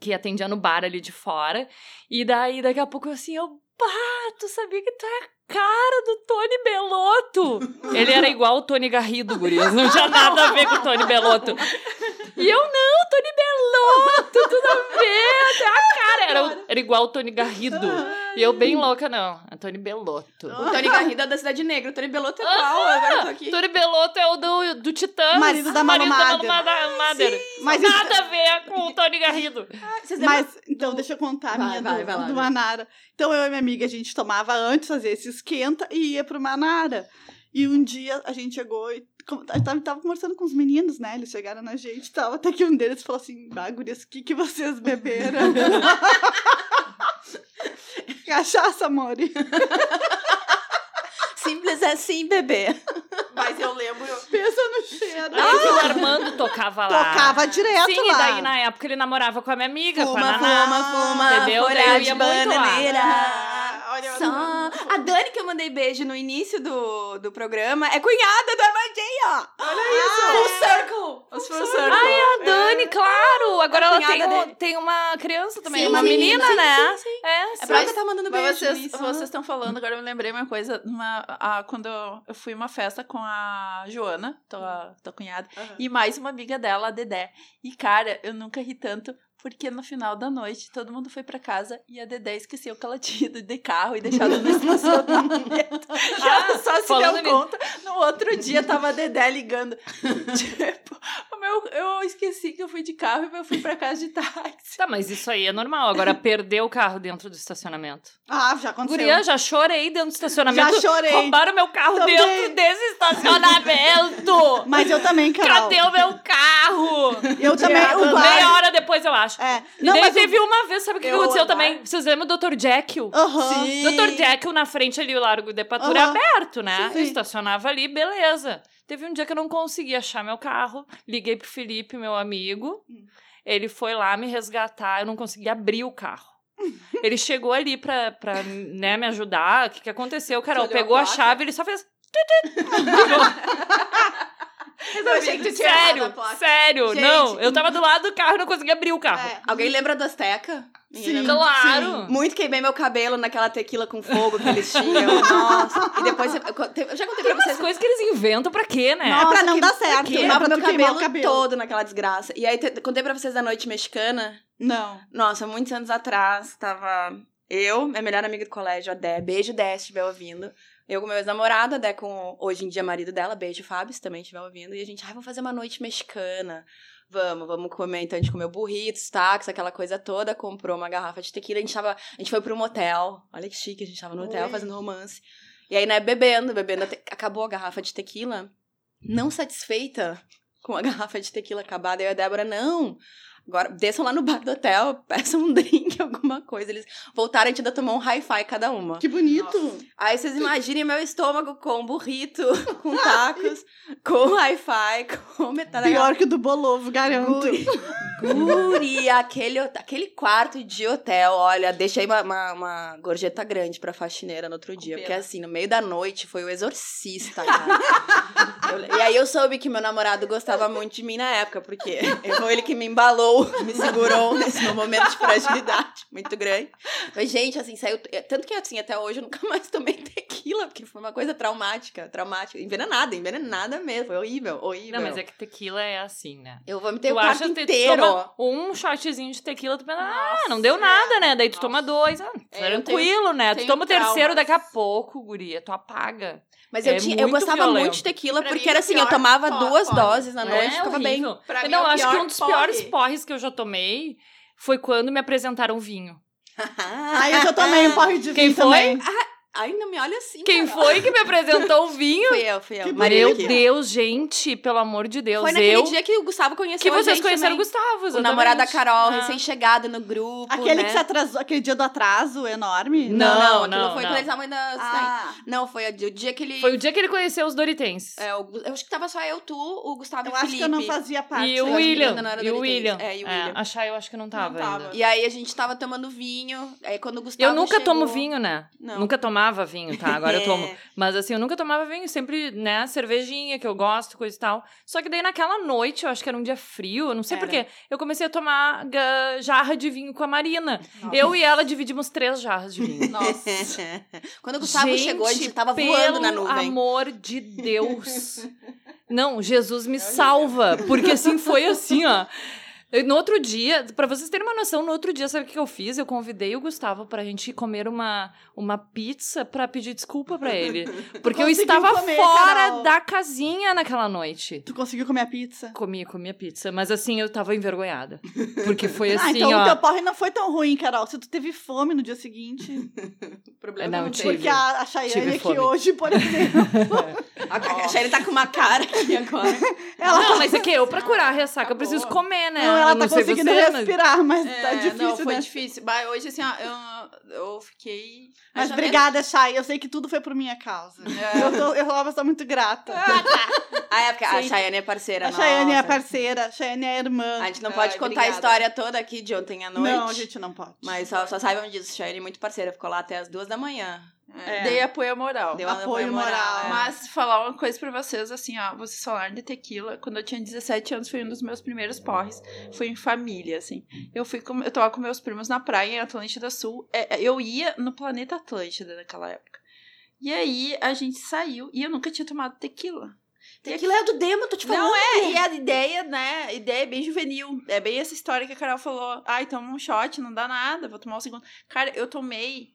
que atendia no bar ali de fora. E daí, daqui a pouco, eu assim, eu. Pá, tu sabia que tu é a cara do Tony Belotto? Ele era igual o Tony Garrido, gurias. Não tinha nada a ver com o Tony Belotto. E eu, não, Tony Belotto, tudo a ver, até a cara. Era, era igual o Tony Garrido. E eu bem louca, não. Tony Belotto. O Tony Garrido é da Cidade Negra. O Tony Belotto é qual? Agora eu tô aqui. Tony Belotto é o do, do Titãs. Marido da Malu Marido Mader. da Malu Mader. Mas isso- Nada a ver com o Tony Garrido. Vocês lembram? Mas, então, deixa eu contar a Vai, minha vai, do, vai lá, do. Manara. Então, eu e minha amiga, a gente tomava antes, fazia esse esquenta e ia pro Manara. E um dia a gente chegou e a gente tava, conversando com os meninos, né? Eles chegaram na gente e tal. Até que um deles falou assim: Bagulhas, o que, que vocês beberam? (laughs) Cachaça, amore. Simples assim, bebê. Mas eu lembro. Pensa no cheiro. Aí que o Armando tocava lá. Tocava direto Sim, lá. e daí na época ele namorava com a minha amiga, com a Fuma, Naná. Fuma, fuma, Entendeu? Daí eu ia muito lá. bananeira. Ah, olha, Só... A Dani, que eu mandei beijo no início do, do programa, é cunhada do Armandinho. olha isso. Full circle. Os full circle. Ai, a Dani, claro! Agora A ela tem, um- tem uma criança também, Sim, uma sim, menina, sim, né? sim, sim. É, É sim. pra ela que tá mandando beijo. Mas vocês, estão falando, agora eu me lembrei uma coisa, numa, a, quando eu fui uma festa com a Joana, tua, tua cunhada, Aham. e mais uma amiga dela, a Dedé. E, cara, eu nunca ri tanto, porque no final da noite todo mundo foi pra casa e a Dedé esqueceu que ela tinha ido de carro e deixado no (laughs) estacionamento. e ela só se Ah, deu conta. No outro dia tava a Dedé ligando. (laughs) tipo, o meu, eu esqueci que eu fui de carro e eu fui pra casa de táxi. Tá, mas isso aí é normal. Agora, perder o carro dentro do estacionamento. Ah, já aconteceu. Guria, já chorei dentro do estacionamento. Já chorei. Roubaram meu carro Também. dentro desse estacionamento. (laughs) Mas eu também, Carol. Cadê o meu carro? Eu também. O bar... Meia hora depois, eu acho. É. E Não, daí mas o- teve uma vez, sabe o que, que Eu aconteceu andar. também? Vocês lembram do Dr. Jekyll? Aham. Dr. Jekyll na frente ali, o Largo de Patura Aham. aberto, né? Sim, Eu sim. estacionava ali, beleza. Teve um dia que eu não consegui achar meu carro. Liguei pro Felipe, meu amigo. Hum. Ele foi lá me resgatar. Eu não consegui abrir o carro. (laughs) Ele chegou ali pra, pra né, me ajudar. O que, que aconteceu, Carol? a Pegou a, placa? chave, ele só fez. (laughs) (laughs) Eu achei que tu tinha errado a sério, sério. Gente. não, eu tava do lado do carro e não conseguia abrir o carro. É. Alguém lembra do Azteca? Sim. lembra? Claro. Muito queimei meu cabelo naquela tequila com fogo que eles tinham. (laughs) Nossa. E depois eu, eu já contei pra Tem vocês. umas coisas que eles inventam pra quê, né? Não, é pra não que- dar certo. Que é queimava pra meu cabelo, o cabelo. todo naquela desgraça. E aí te- contei pra vocês da noite mexicana. Não. Nossa, muitos anos atrás, tava eu, minha melhor amiga do colégio, a Dé. Beijo, Dé, se estiver ouvindo. Eu com meu ex-namorado, a Dé com hoje em dia marido dela. Beijo, Fábio, se também estiver ouvindo. E a gente, ai, vamos fazer uma noite mexicana. Vamos, vamos comer. Então a gente comeu burritos, tacos, aquela coisa toda. Comprou uma garrafa de tequila. A gente, tava, a gente foi pro motel. Olha que chique, a gente tava no hotel fazendo romance. E aí, né, bebendo, bebendo. até- Acabou a garrafa de tequila. Não satisfeita com a (laughs) garrafa de tequila acabada. Eu e a Débora, não. Agora, desçam lá no bar do hotel, (laughs) peçam um drink, (laughs) alguma coisa. Eles voltaram, a gente ainda tomou um hi-fi cada uma. Que bonito. Aí vocês imaginem meu estômago com burrito, (laughs) com tacos, com hi-fi, com metade da Pior que o do Bolovo, garanto. Guri, aquele, aquele quarto de hotel, olha, deixei uma, uma, uma gorjeta grande pra faxineira no outro dia. pena. Porque assim, no meio da noite foi o exorcista, cara. (laughs) Eu- e aí eu soube que meu namorado gostava muito de mim na época, porque foi ele que me embalou, me segurou nesse meu momento de fragilidade muito grande. Mas, gente, assim, saiu. Tanto que assim, até hoje eu nunca mais tomei tequila. porque foi uma coisa traumática, traumática. Envenenada, envenenada mesmo. Foi horrível, horrível. Não, mas é que tequila é assim, né? Eu vomitei tu o quarto inteiro. Um shotzinho de tequila, tu pensa, ah, não deu nada, né? Daí tu toma dois, ah, É, tranquilo, né? Tu tenho toma o terceiro, daqui a pouco, guria, tu apaga. Mas eu, É tinha, eu gostava violento. muito de tequila, Pra porque era assim, eu tomava porre, duas porre. doses na noite, é ficava bem. Pra mim, não, acho que um dos piores porre. porres que eu já tomei foi quando me apresentaram vinho. Aí (laughs) eu já tomei um porre de Quem vinho foi? também. Ai, não me olha assim, Quem Carol. foi que me apresentou o (laughs) vinho? Fui eu, fui eu. Meu aqui. Deus, gente, pelo amor de Deus. Foi naquele eu dia que o Gustavo conheceu que a vocês gente conheceram o também. Gustavo, O exatamente. namorado da Carol, Ah. recém-chegado no grupo, Aquele né? que se atrasou, aquele dia do atraso enorme? Não, Não, não, aquilo não, foi não. quando eles estavam ainda... Ah, Não, foi o dia que ele... Foi o dia que ele conheceu os Doritenses. É, o Gu- eu acho que tava só eu, tu, o Gustavo eu e o acho Felipe. que eu não fazia parte. E o acho William. ainda não E o. William. É, e o William. a Chay eu acho que não tava, tava. ainda. E aí a gente tava tomando vinho, aí quando o Gustavo Eu nunca tomo vinho, né? Não. Nunca tomava vinho, tá? Agora eu (laughs) tomo. É. Mas assim, eu nunca tomava vinho, sempre, né, cervejinha, que eu gosto, coisa e tal. Só que daí naquela noite, eu acho que era um dia frio, eu não sei porquê, eu comecei a tomar jarra de vinho com a Marina. Eu e ela dividimos três jarras de vinho. (laughs) Nossa. (laughs) Quando o Gustavo Gente, chegou, a gente tava pelo voando na nuvem. amor de Deus. Não, Jesus me salva. Porque assim, foi assim, ó. Eu, No outro dia, pra vocês terem uma noção, no outro dia, sabe o que eu fiz? Eu convidei o Gustavo pra gente comer uma, uma pizza pra pedir desculpa pra ele. (laughs) Porque eu estava comer, fora Carol. da casinha naquela noite. Tu conseguiu comer a pizza? Comi, comi a pizza, mas assim, eu tava envergonhada. Porque foi (laughs) ah, assim, então ó. o teu porre não foi tão ruim, Carol. Se tu teve fome no dia seguinte. O (laughs) problema Não, não, tive. teve. Porque a, a Chayane aqui fome. hoje, por exemplo, A, a Shelly tá com uma cara aqui agora. ela, Não, mas é que eu, pra curar a ressaca, eu Acabou. preciso comer, né? não, ela tá conseguindo você, respirar, mas É, tá difícil, não, foi né? difícil. Bah, hoje, assim, eu, eu fiquei... Mas obrigada, Chay. Eu sei que tudo foi por minha causa. É. Eu, tô, eu sou uma pessoa muito grata. Ah, é porque a Sim. Chayane é parceira a Chayane é a parceira, a Chayane é a irmã. A gente não Ai, pode contar a obrigada. história toda aqui de ontem à noite. Não, a gente não pode. Mas só, só saibam disso, Chayane é muito parceira. Ficou lá até as duas da manhã. É. Dei apoio moral. Deu um Apoio moral. é. Mas falar uma coisa pra vocês, assim, ó, vocês falaram de tequila. Quando eu tinha 17 anos, foi um dos meus primeiros porres. Foi em família, assim. Eu fui com, eu tava com meus primos na praia em Atlântida Sul. É, é, eu ia no planeta Atlântida naquela época. E aí a gente saiu e eu nunca tinha tomado tequila. Tequila é do demo, tô te falando. Não é, e a ideia, né? A ideia é bem juvenil. É bem essa história que a Carol falou. Ai, toma um shot, não dá nada, vou tomar um segundo. Cara, eu tomei,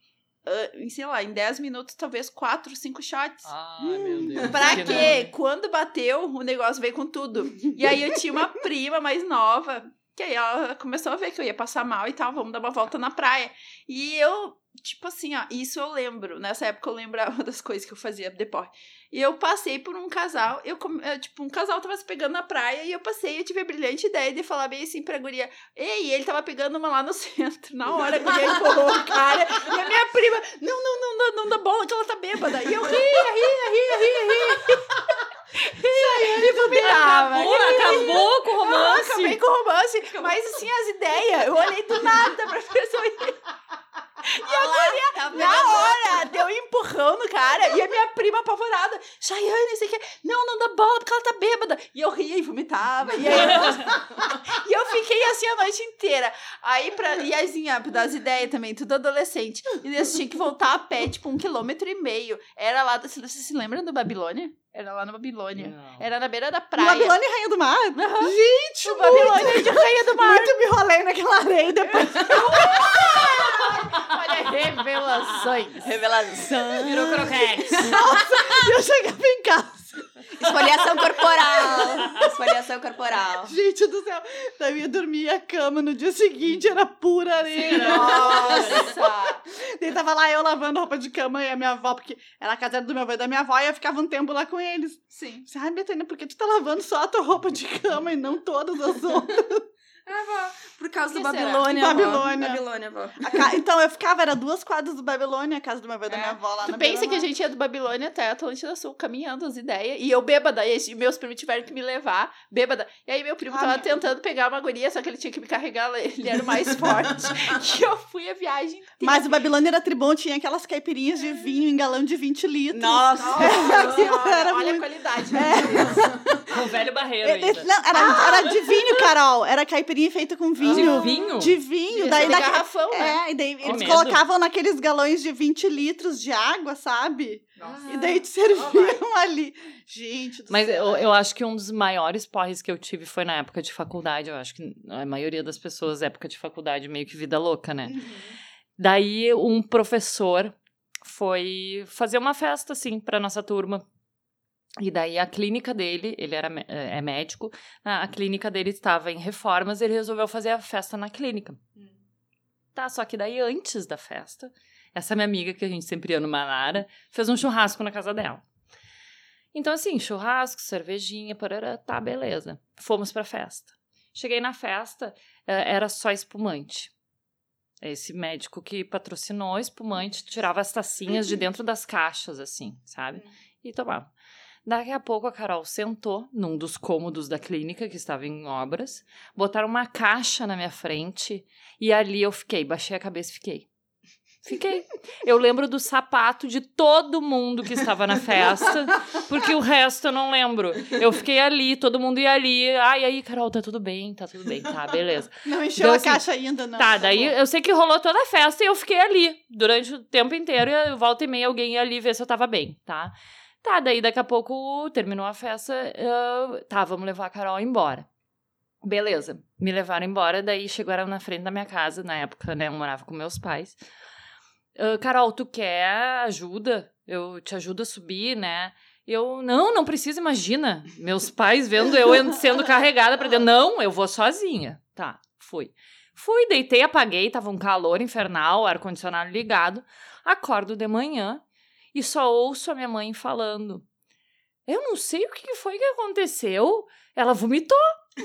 ah, em, sei lá, em 10 minutos, talvez 4, 5 shots. Ai, meu Deus. Pra que quê? Quando bateu, o negócio veio com tudo. E aí eu tinha uma (laughs) prima mais nova, que aí ela começou a ver que eu ia passar mal e tal, vamos dar uma volta na praia. E eu, tipo assim, ó, isso eu lembro. Nessa época eu lembrava (laughs) das coisas que eu fazia depois. E eu passei por um casal, eu, eh, tipo, um casal tava se pegando na praia e eu passei, eu tive a brilhante ideia de falar bem assim pra guria, ei, ele tava pegando uma lá no (laughs) centro, na hora, a guria empurrou o cara, e a minha prima, não, não, não, não, não dá bola que ela tá bêbada, e eu ria, ria, ria, ria, ria, ria, e vomitava, Acabou, acabou com o ah, romance. acabei com o romance, mas assim, as ideias, eu olhei do nada pra pessoa e a guria, Tá na hora, deu um empurrão no cara. E a minha prima apavorada. Chayane, sei que. Não, não dá bola porque ela tá bêbada. E eu ria e vomitava. E aí eu, (laughs) e eu fiquei assim a noite inteira. Aí, pra, e assim, ah, das ideias também, tudo adolescente. E eu tinha que voltar a pé, tipo, um quilômetro e meio. Era lá. Vocês se lembram do Babilônia? Era lá na Babilônia. Não. Era na beira da praia. Babilônia e Rainha do Mar? Aham. Gente, O Babilônia de Rainha do Mar. muito me rolei naquela areia depois. (laughs) Olha, revelações. Revelação. Virou croquete. eu chegava em casa. Esfoliação corporal. Esfoliação corporal. Gente do céu. Daí eu ia dormir a cama no dia seguinte era pura areia. Nossa! Daí tava lá eu lavando roupa de cama e a minha avó, porque era a casa do meu avô e da minha avó, e eu ficava um tempo lá com eles. Sim. Ai, Betânia, por que tu tá lavando só a tua roupa de cama e não todas as outras? Por causa Que do será? Babilônia. avó. Babilônia. Babilônia, avó. A ca- Então eu ficava, era duas quadras do Babilônia, a casa do meu avô e da É. minha avó lá Tu na pensa que a gente ia do Babilônia até Atlântida Sul, caminhando as ideias. E eu bêbada, e meus primos tiveram que me levar, bêbada. E aí meu primo Ah, tava meu. tentando pegar uma guria, só que ele tinha que me carregar, ele era o mais (laughs) forte. e eu fui a viagem inteira. Mas o Babilônia era tribom, tinha aquelas caipirinhas de vinho em galão de 20 litros. Nossa. (laughs) Nossa era olha muito- a qualidade. né? Com o velho barreiro É, ainda. Não, era, era de vinho, Carol. Era caipirinha feita com vinho. De vinho? De vinho. Daí naque- garrafão, né? É, e daí eles medo. colocavam naqueles galões de 20 litros de água, sabe? Nossa. E daí te serviam ali. Gente do Mas céu. eu, eu acho que um dos maiores porres que eu tive foi na época de faculdade. Eu acho que a maioria das pessoas, época de faculdade, meio que vida louca, né? Uhum. Daí um professor foi fazer uma festa, assim, pra nossa turma. E daí a clínica dele, ele era mé- é médico, a clínica dele estava em reformas, ele resolveu fazer a festa na clínica. Tá, só que daí antes da festa, essa minha amiga, que a gente sempre ia no Manara, fez um churrasco na casa dela. Então, assim, churrasco, cervejinha, parará, tá, beleza. Fomos pra festa. Cheguei na festa, eh, era só espumante. Esse médico que patrocinou espumante tirava as tacinhas de dentro das caixas, assim, sabe? E tomava. Daqui a pouco a Carol sentou num dos cômodos da clínica que estava em obras, botaram uma caixa na minha frente e ali eu fiquei, baixei a cabeça e fiquei. Fiquei. Eu lembro do sapato de todo mundo que estava na festa, porque o resto eu não lembro. Eu fiquei ali, todo mundo ia ali. Ai, aí, Carol, tá tudo bem, tá tudo bem, tá, beleza. Não encheu Deu a assim, caixa ainda, não. Tá, daí bom. eu sei que rolou toda a festa e eu fiquei ali durante o tempo inteiro. E eu volta e meia alguém ia ali ver se eu tava bem, tá? Tá, daí daqui a pouco terminou a festa. Tá, vamos levar a Carol embora. Beleza, me levaram embora. Daí chegaram na frente da minha casa. Na época, né, eu morava com meus pais. "Ah, Carol, tu quer ajuda? Eu te ajudo a subir, né? Eu, não, não precisa, imagina. Meus pais vendo eu en- sendo carregada pra dentro. Não, eu vou sozinha. Tá, fui. Fui, deitei, apaguei, tava um calor infernal, ar-condicionado ligado. Acordo de manhã e só ouço a minha mãe falando. Eu não sei o que foi que aconteceu. Ela vomitou. (laughs)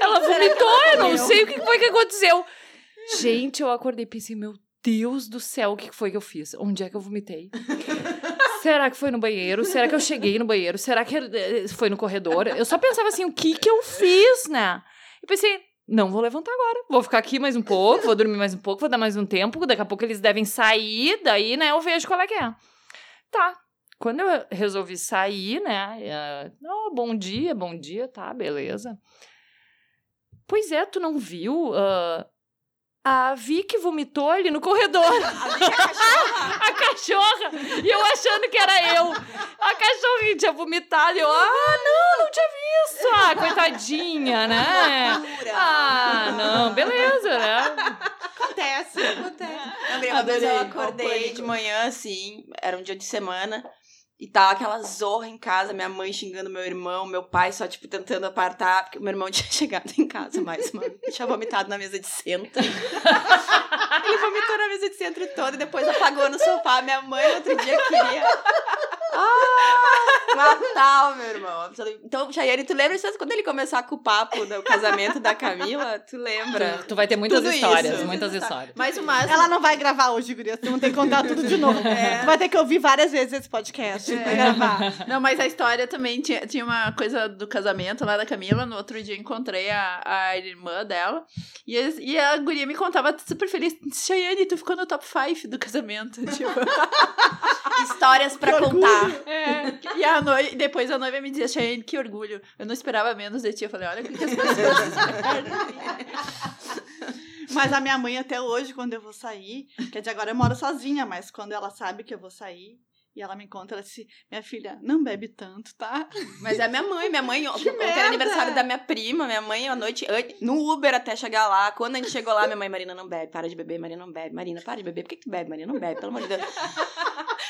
Ela vomitou, eu não sei o que foi que aconteceu. Gente, eu acordei e pensei, meu Deus do céu, o que que foi que eu fiz? Onde é que eu vomitei? (laughs) Será que foi no banheiro? Será que eu cheguei no banheiro? Será que eh, foi no corredor? Eu só pensava assim, o que que eu fiz, né? E pensei, não vou levantar agora. Vou ficar aqui mais um pouco, vou dormir mais um pouco, vou dar mais um tempo. Daqui a pouco eles devem sair, daí, né, eu vejo qual é que é. Tá. Quando eu resolvi sair, né? eh, Oh, bom dia, bom dia, tá, beleza. Pois é, tu não viu? ah, a Vicky vomitou ali no corredor. (laughs) (laughs) a cachorra! E eu achando que era eu. A cachorrinha tinha vomitado. E eu, ah, não, não tinha visto. Ah, coitadinha, (laughs) né? Ah, não, beleza, né? Acontece. Uma vez eu acordei de manhã, assim, era um dia de semana, e tava aquela zorra em casa, minha mãe xingando meu irmão, meu pai só, tipo, tentando apartar, porque o meu irmão (laughs) tinha chegado em casa mais uma tinha vomitado na mesa de centro. (laughs) Ele vomitou na mesa de centro toda e depois apagou no sofá. Minha mãe, no outro dia, queria... Ah, matar o meu irmão. Então, Chayane, tu lembra disso quando ele começou com o papo do casamento da Camila? Tu lembra? Tu vai ter muitas Tudo histórias, isso. muitas histórias. Mas o máximo. Ela não vai gravar hoje, Guria. Tu não tem que contar tudo de (laughs) novo. Tu vai ter que ouvir várias vezes esse podcast pra (laughs) gravar. (laughs) Não, mas a história também tinha, tinha uma coisa do casamento lá da Camila. No outro dia encontrei a, a irmã dela. E, eles- e a guria me contava super feliz. Cheyenne, tu ficou no top 5 do casamento. (laughs) Tipo. Histórias pra contar. É. E a noi... depois a noiva me dizia, Cheyenne, que orgulho. Eu não esperava menos de ti. Eu falei, olha o que, que as pessoas Mas a minha mãe, até hoje, quando eu vou sair, quer dizer, agora eu moro sozinha, mas quando ela sabe que eu vou sair e ela me encontra, ela disse: Minha filha, não bebe tanto, tá? (laughs) Mas é minha mãe, minha mãe, (laughs) ontem era aniversário da minha prima, minha mãe, à noite, no Uber até chegar lá. Quando a gente chegou lá, minha mãe, Marina, não bebe, para de beber, Marina, não bebe. Marina, para de beber, por que, que tu bebe, Marina? Não bebe, pelo amor de Deus. (laughs)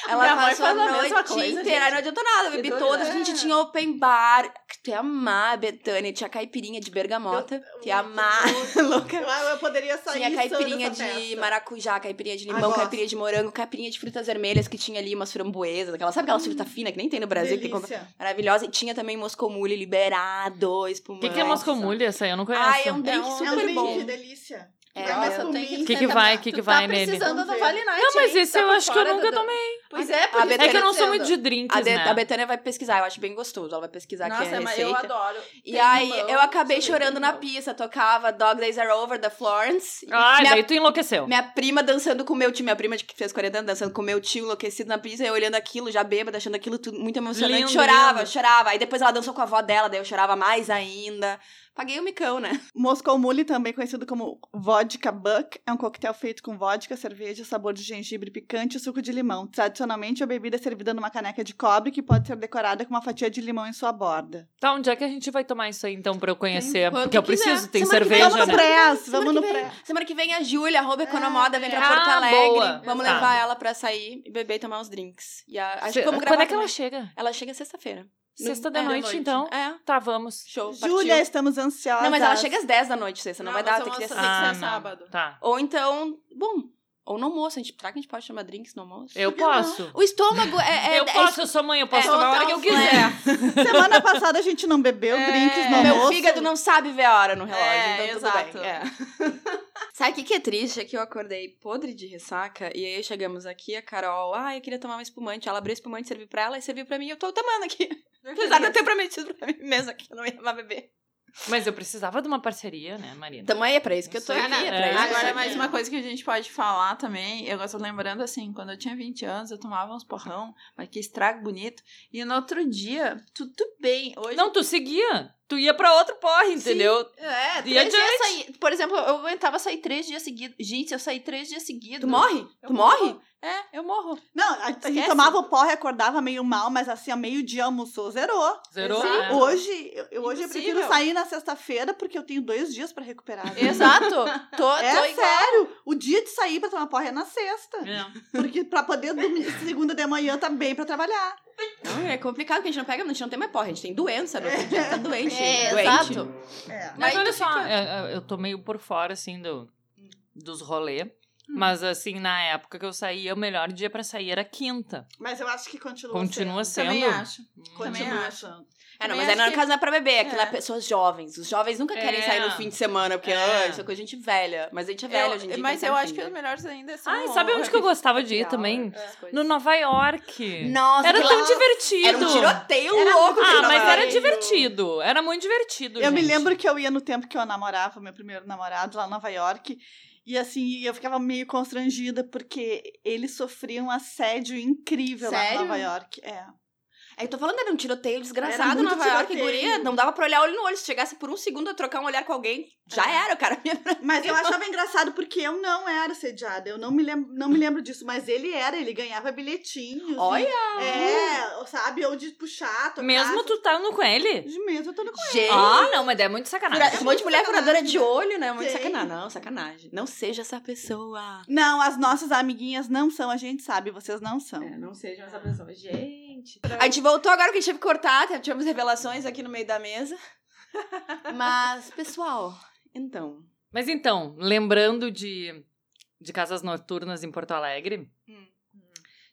Ela Minha passou a a noite coisa, inteira, gente. não adiantou nada, eu bebi doido. a gente tinha open bar, que tu ia amar, Betânia, tinha caipirinha de bergamota, tu ia amar, louca. Eu, eu poderia sair Tinha caipirinha de festa. maracujá, caipirinha de limão, caipirinha de morango, caipirinha de frutas vermelhas que tinha ali umas framboesas, aquela, sabe aquela fruta fina que nem tem no Brasil, que compra- maravilhosa. E tinha também Moscou Mule liberado, O espumante. que, que é Moscou Mule? Essa aí eu não conheço. Ai, é um drink É um- super É um drink, bom. delícia. É, Nossa, por tem mim. que Que que vai, que que vai tá nele? precisando ver. Vale Night. Não, mas hein? esse Tá eu acho que eu nunca do- tomei. Pois é, por É que eu não sou dizendo. muito de drinks, A, né? a Betânia vai pesquisar, eu acho bem gostoso. Ela vai pesquisar Nossa, aqui a mas receita. eu adoro. E Tem aí, limão, eu acabei chorando na pista. Tocava Dog Days Are Over, da Florence. E Ai, minha, daí tu enlouqueceu. minha prima dançando com o meu tio. Minha prima de que fez 40 anos dançando com o meu tio enlouquecido na pista. Eu olhando aquilo, já bêbada, achando aquilo tudo muito emocionante. Lindo, chorava, lindo. chorava. Aí depois ela dançou com a avó dela, daí eu chorava mais ainda. Paguei o micão, né? Moscow Mule, também conhecido como Vodka Buck, é um coquetel feito com vodka, cerveja, sabor de gengibre picante e suco de limão. Tradicionalmente, a bebida é servida numa caneca de cobre que pode ser decorada com uma fatia de limão em sua borda. Tá, onde é que a gente vai tomar isso aí, então, pra eu conhecer? quando Porque eu quiser. preciso, tem Semana que vem, cerveja, Vamos no né? press, vamos no que vem. press. Semana que vem a Júlia, arroba Economoda, vem pra Ah, Porto Alegre. boa. Vamos Tá. levar ela pra sair e beber e tomar uns drinks. E a, Cê- vamos Quando gravar é que ela chega? Ela chega sexta-feira. Sexta É, da de noite, noite. então. É, Tá, vamos. show. Júlia, estamos ansiosas. Não, mas ela chega às 10 da noite, sexta, não, vai Não, dar, mas tem que ser Ah, sábado. Tá. Ou então, bom, ou no almoço, a gente, será que a gente pode tomar drinks no almoço? Eu que não? posso. O estômago é... é eu é- posso, eu sou mãe, eu posso é tomar a hora que eu quiser. (laughs) Semana passada a gente não bebeu É, drinks no Meu almoço. fígado não sabe ver a hora no relógio, É, então exato. tudo bem. É. (laughs) Sabe o que, que é triste? É que eu acordei podre de ressaca e aí chegamos aqui, a Carol, ah, eu queria tomar uma espumante. Ela abriu espumante, serviu pra ela e serviu pra mim. Eu tô tomando aqui. (laughs) Apesar de eu ter prometido pra mim mesma que eu não ia mais beber. Mas eu precisava de uma parceria, né, Marina? Então é pra isso que eu tô aqui. aí, É pra É, isso que eu tô Agora, mais uma coisa que a gente pode falar também, eu gosto lembrando assim, quando eu tinha 20 anos, eu tomava uns porrão, mas que estrago bonito, e no outro dia, tudo bem. Hoje Não, tu seguia. Tu ia pra outro porre, entendeu? É, E três dias saí. Por exemplo, eu aguentava sair três dias seguidos. Gente, eu saí três dias seguidos. Tu morre? Eu Tu morre? morro. É, eu morro. Não, a, a gente tomava o porre, acordava meio mal, mas assim, a meio-dia almoçou, zerou. Zerou? Exato. É. Hoje, eu, eu- hoje eu prefiro sair na sexta-feira porque eu tenho dois dias pra recuperar. Exato. Tô, É tô igual. sério, o dia de sair pra tomar porre é na sexta. É. Porque pra poder domingo, segunda de manhã tá bem pra trabalhar. Não, é complicado que a gente não pega, a gente não tem mais porra, a gente tem doença? A gente tá doente. (laughs) É, doente. exato. É. Mas Aí olha só, fica- é, é, eu tô meio por fora, assim, do, dos rolê. Mas, assim, na época que eu saía, o melhor dia pra sair era quinta. Mas eu acho que continua Continua sendo. sendo. Também acho. Continua Também acho. É, não, mas aí no que- caso não é pra beber, aquilo é, É. pessoas jovens. Os jovens nunca querem É. sair no fim de semana, porque É. ah, isso é coisa de gente velha. Mas a gente é velha Eu- hoje em dia. mas então eu acho que fim, os né? melhores ainda são. Ai, sabe onde que eu gostava de ir também? No Nova York. Nossa, Era tão lá- divertido. Era um tiroteio Era louco. Ah, mas lá. era divertido. Era muito divertido, Eu me gente. lembro que eu ia no tempo que eu namorava, meu primeiro namorado, lá em Nova York. E assim, eu ficava meio constrangida porque ele sofria um assédio incrível lá Sério? em Nova York. É. É, eu tô falando, era um tiroteio desgraçado em Nova York, guria. Não dava pra olhar olho no olho. Se chegasse por um segundo a trocar um olhar com alguém, já É. era, o cara. Mas eu achava engraçado porque eu não era assediada. Eu não me lembro, não me lembro disso, mas ele era, ele ganhava bilhetinhos. e- Olha! É, sabe? Ou de puxar, tocar. Mesmo tu tá no com ele? Mesmo eu tô no Gente. Ah, não, mas é muito sacanagem. Fura- um monte de mulher furadora de olho, né? Muito Sim. sacanagem. Não, sacanagem. Não seja essa pessoa. Não, as nossas amiguinhas não são, a gente sabe, vocês não são. É, não sejam essa pessoa. Gente. A gente voltou agora que a gente teve que cortar, tivemos revelações aqui no meio da mesa. Mas, pessoal, então. Mas então, lembrando de, de casas noturnas em Porto Alegre, Hum.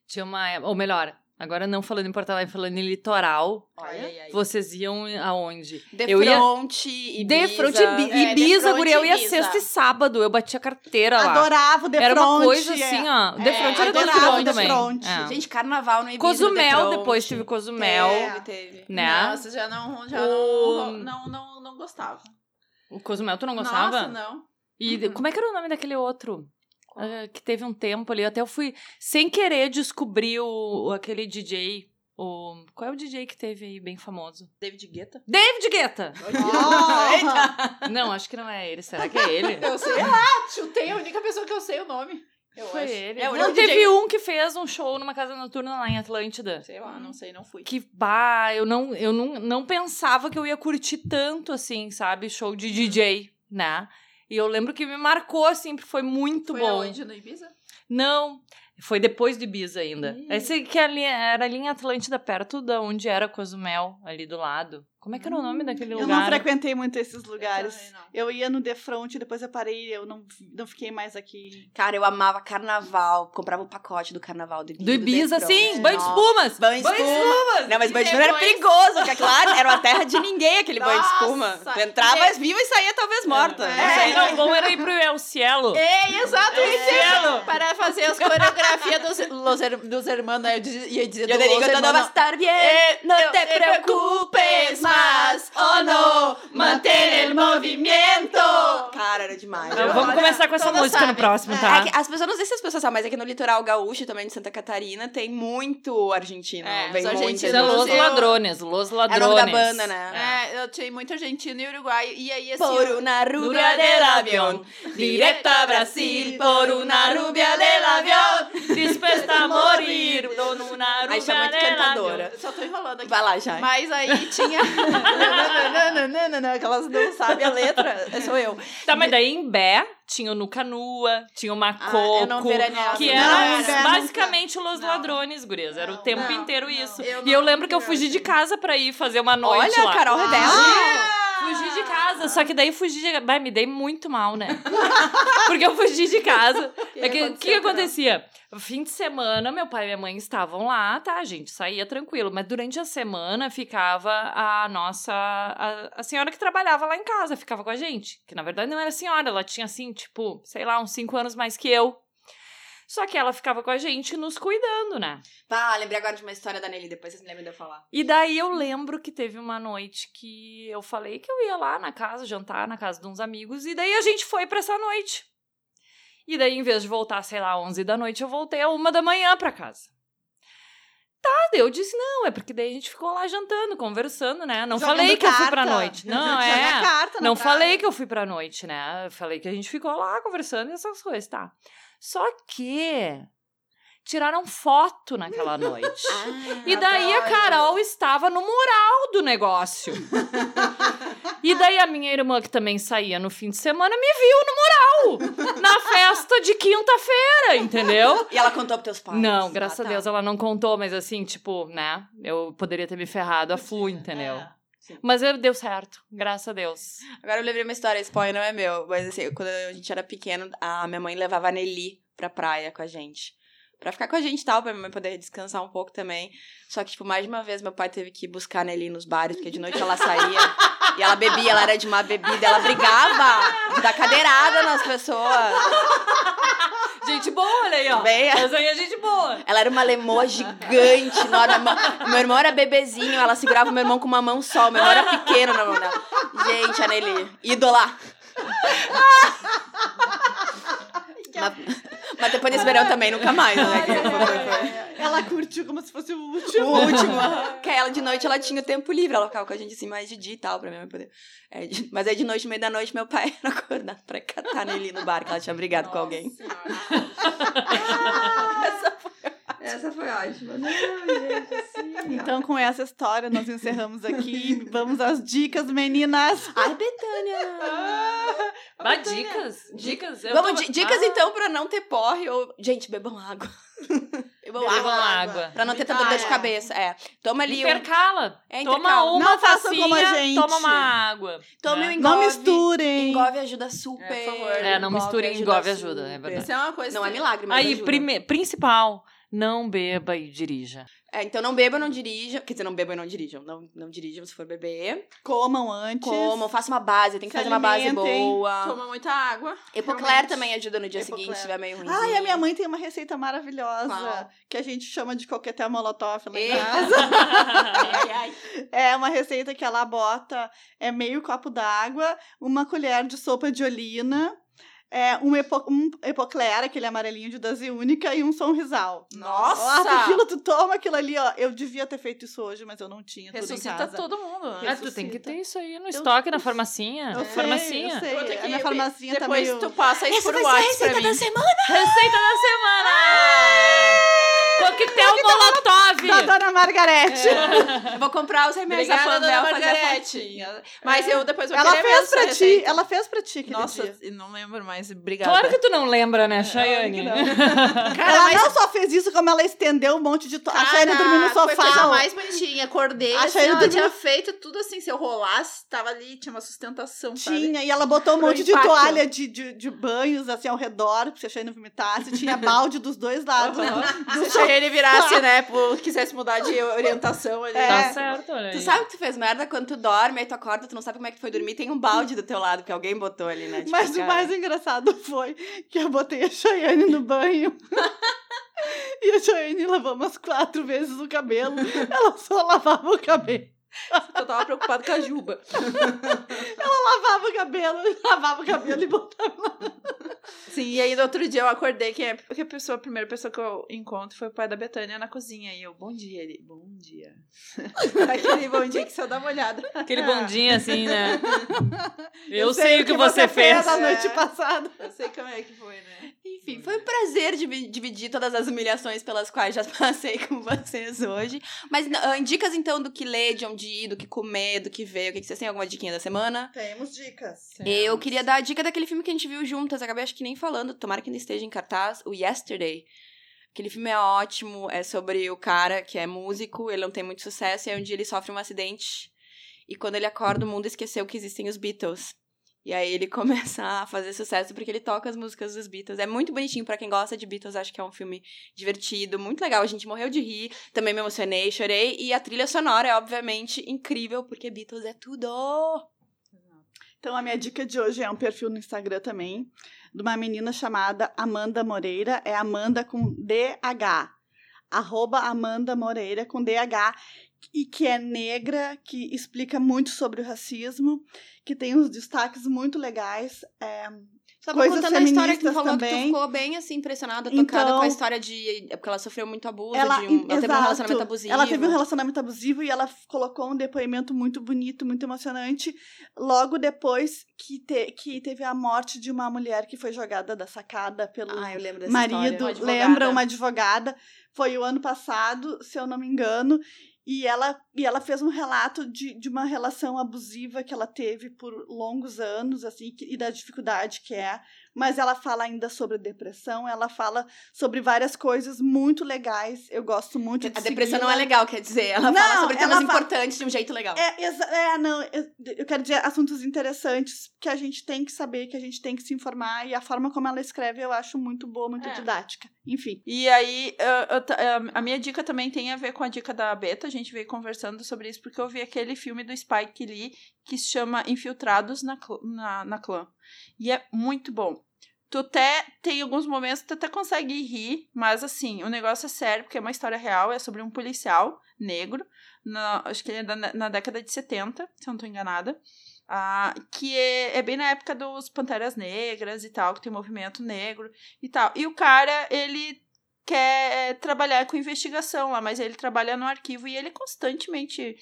tinha uma. Ou melhor, agora não falando em Porto Alegre, falando em litoral, Ai, ai, ai. vocês iam aonde? De Eu ia- Front, Ibiza. De frente Ibi- É, Ibiza, de guria, eu ia Ibiza. sexta e sábado, eu batia carteira lá. Adorava o de Era uma front, coisa é. assim, ó. De É, frente era de adorava front o também. Defronte. É. Gente, carnaval no Ibiza. Cozumel, De depois Front. tive Cozumel, Teve, teve. né? Nossa, já não, já O- não, não, não, não gostava. O Cozumel tu não gostava? Nossa, não. E Uhum. como é que era o nome daquele outro? Ah, que teve um tempo ali, até eu fui sem querer descobrir o, o- aquele DJ. O, qual é o DJ que teve aí bem famoso? David Guetta. David Guetta! Oh! não, acho que não é ele. Será que é ele? (laughs) Eu sei lá, chutei a única pessoa que eu sei o nome. Eu Foi acho. ele. É, não, teve DJ. um que fez um show numa casa noturna lá em Atlântida. Sei lá, não sei, não fui. Que, bah, eu não, eu não, não pensava que eu ia curtir tanto, assim, sabe? Show de DJ, né? E eu lembro que me marcou, assim, porque foi muito Foi bom. aonde? No Ibiza? Não, foi depois do Ibiza ainda. Ih. Esse que ali, era ali em Atlântida, perto da onde era Cozumel, ali do lado. Como é que era o nome daquele Eu lugar? não frequentei muito esses lugares. não. Eu ia no Defront, depois eu parei, eu não, não fiquei mais aqui. Cara, eu amava carnaval. Comprava o pacote do carnaval do Ibiza. Do Ibiza, sim, banho de Nossa. espumas. Banho de espuma. Não, mas banho de espuma era perigoso, porque claro, era uma terra de ninguém aquele banho de espuma. Nossa. Tu entrava viva e saía talvez morta. Não É. sei. Não, o bom era ir pro El Cielo. É, exato, É. isso. Para fazer as coreografias dos, los, dos hermanos, eu diz- ia dizer do te digo, los todo va a hermanos. estar bien. Eh, no eu- te eu- preocupes más. Oh no, mantén el movimiento. Cara, era demais. Então, vamos Olha, começar com essa música no próximo, tá? É que as pessoas, não sei se as pessoas sabem, mas é que no litoral gaúcho, também de Santa Catarina, tem muito argentino. É, vem os argentinos é Los eu- Ladrones, Los É o Ladrones. nome da banda, né? É, eu tinha muito argentino e uruguaio. E aí, assim. Por una rubia del avión, directo a Brasil, por una rubia del avión. Disposta a morir, dono una Aí isso é muito rubia del cantadora. Só tô enrolando aqui. Vai lá, Jai. Mas aí tinha. (laughs) Nananana, que elas não sabem a letra. Sou eu. Tá, mas daí em Bé tinha o Nuca Nua, tinha o Macoco, Ah, não veraneava. que Não, eram em Bé basicamente os Não. ladrones, gurias. Era o Não, tempo não, inteiro não. isso. Eu e eu não lembro que eu fugi de casa pra ir fazer uma noite Olha, lá. Carol Rebelde. Fugi de casa, só que daí fugi de... Vai, me dei muito mal, né? (laughs) Porque eu fugi de casa. É que, o que, que acontecia? Fim de semana, meu pai e minha mãe estavam lá, tá? A gente saía tranquilo. Mas durante a semana ficava a nossa. A, a senhora que trabalhava lá em casa, ficava com a gente. Que na verdade não era senhora, ela tinha assim, tipo, sei lá, uns cinco anos mais que eu. Só que ela ficava com a gente nos cuidando, né? Tá, lembrei agora de uma história da Nelly, depois vocês me lembram de eu falar. E daí eu lembro que teve uma noite que eu falei que eu ia lá na casa, jantar na casa de uns amigos, e daí a gente foi pra essa noite. E daí, em vez de voltar, sei lá, 11 da noite, eu voltei a uma da manhã pra casa. Tá, eu disse, não, é porque daí a gente ficou lá jantando, conversando, né? Não Jogando falei que eu fui pra carta. noite. Não, (laughs) é. carta Não praia. falei que eu fui pra noite, né? Eu falei que a gente ficou lá conversando e essas coisas, tá? Só que tiraram foto naquela (laughs) noite. E daí a adoro. Carol estava no mural do negócio. e daí a minha irmã, que também saía no fim de semana, me viu no mural. Na festa de quinta-feira, entendeu? E ela contou pros teus pais? Não, graças Ah, a tá. Deus ela não contou, mas assim, tipo, né? Eu poderia ter me ferrado a full, entendeu? É, sim. Mas eu- deu certo, graças a Deus. Agora eu lembrei uma história, esse spoiler não é meu, mas assim, quando a gente era pequeno, a minha mãe levava a Nelly pra praia com a gente. Pra ficar com a gente e tal, pra minha mãe poder descansar um pouco também. Só que, tipo, mais de uma vez meu pai teve que buscar a Nelly nos bares, porque de noite ela saía e ela bebia, ela era de má bebida, ela brigava de dar cadeirada nas pessoas. Gente boa, olha aí, ó. Bem, é gente boa. ela era uma lemoa gigante, enorme. Meu- irmão era bebezinho, ela segurava o meu irmão com uma mão só. Meu irmão era pequeno na mão dela. Gente, a Nelly, ídola. (laughs) mas, mas depois desse verão também, nunca mais, né? Ela curtiu como se fosse o O último. último. que ela de noite ela tinha o tempo livre, ela ficava com a gente assim mais de dia e tal, pra mãe poder. É, de- mas aí de noite, no meio da noite, meu pai (laughs) era acordar pra catar a Nelly no bar, que ela tinha brigado com alguém. Essa foi ótima. Não, gente, assim. Então, com essa história, nós encerramos aqui. Vamos às dicas, meninas. Ai, Betânia! Dá dicas? Dicas? Eu Vamos, tô- di- dicas Ah, então pra não ter porre ou. Gente, bebam água. (laughs) bebam Bebam água. água. Pra não ter tanta dor de cabeça. É. Toma ali um. Intercala. É, Toma intercala. uma Não façam tacinha, como a gente. toma uma água. Tome né? um engove. Não misturem. Engove ajuda super. É, por favor. É, não Engove misture, engove ajuda, é super. verdade. Isso é uma coisa. Não é que- milagre, mas Aí, ajuda. prime- principal, não beba e dirija. É, então não bebam, não dirijam. Quer dizer, não bebam e não dirijam. Não, não dirijam se for beber. Comam antes. Comam, faça uma base. Tem que Se fazer uma base alimentem. boa. Toma muita água. Epocler realmente. também ajuda no dia Epocler. seguinte, se estiver meio ruim. Ah, e a minha mãe tem uma receita maravilhosa Qual? que a gente chama de coquetel molotov lá em É. casa. (laughs) ai, ai. É uma receita que ela bota é meio copo d'água, uma colher de sopa de olina, é, um, epo, um epocler, aquele amarelinho de dose única, e um sonrisal. Nossa! Nossa, aquilo, tu toma aquilo ali, ó. Eu devia ter feito isso hoje, mas eu não tinha tudo em Ressuscita casa. todo mundo. né? Ah, tu tem que ter isso aí no Eu- estoque, na (laughs) farmacinha. Eu sei, farmacinha. eu sei. A que- minha farmacinha tá Depois meio... tu passa isso Essa por WhatsApp pra receita mim. da semana. Receita da semana! Coquetel Molotov! Da Dona Margarete. Eu vou comprar os remédios da Obrigada, dona Fandel fazer a Margarete. Mas eu depois vou Ela querer fez pra ti, receita. ela fez pra ti Nossa, dia. não lembro mais. Obrigada. Claro que tu não lembra, né, Chayane? (laughs) Cara, ela mas- não só fez isso, como ela estendeu um monte de... To... A Cara, Chayane dormiu no Foi a coisa sofá. mais bonitinha. Acordei, A assim, ela dormiu- tinha feito tudo assim. Se eu rolasse, tava ali, tinha uma sustentação, sabe? Tinha, e ela botou um Pro monte de toalha de, de, de banhos, assim, ao redor, pra se a Chayane vomitasse. Tinha (laughs) balde dos dois lados. (laughs) do Se a ele virasse, né, (laughs) por, quisesse mudar de orientação ali. É. Tá certo, olha Tu sabe que tu fez merda quando tu dorme, aí tu acorda, tu não sabe como é que foi dormir, tem um balde do teu lado que alguém botou ali, né? Tipo, Mas o cara, mais engraçado foi que eu botei a Chayane no banho. (laughs) e a Chayane lavou umas quatro vezes o cabelo. Ela só lavava o cabelo. Eu tava preocupado com a Juba. (laughs) Lavava o cabelo, lavava o cabelo e botava. Sim, e aí no outro dia eu acordei, que é que a pessoa, a primeira pessoa que eu encontro foi o pai da Betânia na cozinha. E eu, bom dia, ele, bom dia. (laughs) Aquele bom dia que só dá uma olhada. Aquele bondinho assim, né? (laughs) Eu, Eu sei, o que, você fez. É. noite passada. Eu sei como é que foi, né? Enfim, foi um prazer divi- dividir todas as humilhações pelas quais já (laughs) passei com vocês hoje. Mas ah, dicas então do que ler, de onde ir, do que comer, do que ver. O que, que vocês têm? Alguma diquinha da semana? Temos dicas. Eu queria dar a dica daquele filme que a gente viu juntas, acabei acho que nem falando, tomara que ainda esteja em cartaz, o Yesterday. Aquele filme é ótimo, é sobre o cara que é músico, ele não tem muito sucesso, e aí um dia ele sofre um acidente, e quando ele acorda o mundo esqueceu que existem os Beatles. E aí ele (laughs) começa a fazer sucesso porque ele toca as músicas dos Beatles. É muito bonitinho pra quem gosta de Beatles, acho que é um filme divertido, muito legal. A gente morreu de rir, também me emocionei, chorei. E a trilha sonora é obviamente incrível, porque Beatles é tudo. Então, a minha dica de hoje é um perfil no Instagram também, de uma menina chamada Amanda Moreira. É Amanda com DH. Arroba Amanda Moreira com DH. E que é negra, que explica muito sobre o racismo, que tem uns destaques muito legais. É, Tava Coisas contando a história que falou que tu também. ficou bem assim, impressionada, tocada Então- com a história de. é Porque ela sofreu muito abuso, ela, de um, ela teve um exato. relacionamento abusivo. Ela teve um relacionamento abusivo e ela colocou um depoimento muito bonito, muito emocionante, logo depois que, te- que teve a morte de uma mulher que foi jogada da sacada pelo Ah, marido. história. Uma Lembra uma advogada? Foi o ano passado, se eu não me engano. E ela, e ela fez um relato de, de uma relação abusiva que ela teve por longos anos, assim, e da dificuldade que é. Mas ela fala ainda sobre depressão, ela fala sobre várias coisas muito legais. Eu gosto muito de A depressão não é legal, quer dizer. Ela Não, fala sobre temas importantes de um jeito legal. É, é, não, eu, eu quero dizer assuntos interessantes que a gente tem que saber, que a gente tem que se informar, e a forma como ela escreve eu acho muito boa, muito É. didática. Enfim. E aí, eu- eu eh, a minha dica também tem a ver com a dica da Beta. A gente veio conversando sobre isso porque eu vi aquele filme do Spike Lee que se chama Infiltrados na, na, na Clã. E é muito bom. Tu até tem alguns momentos que tu até consegue rir, mas assim, o negócio é sério, porque é uma história real, é sobre um policial negro, na, acho que ele é da, na década de 70, se eu não tô enganada. Ah, que é, é bem na época dos Panteras Negras e tal, que tem movimento negro e tal. E o cara, ele quer trabalhar com investigação lá, mas ele trabalha no arquivo e ele constantemente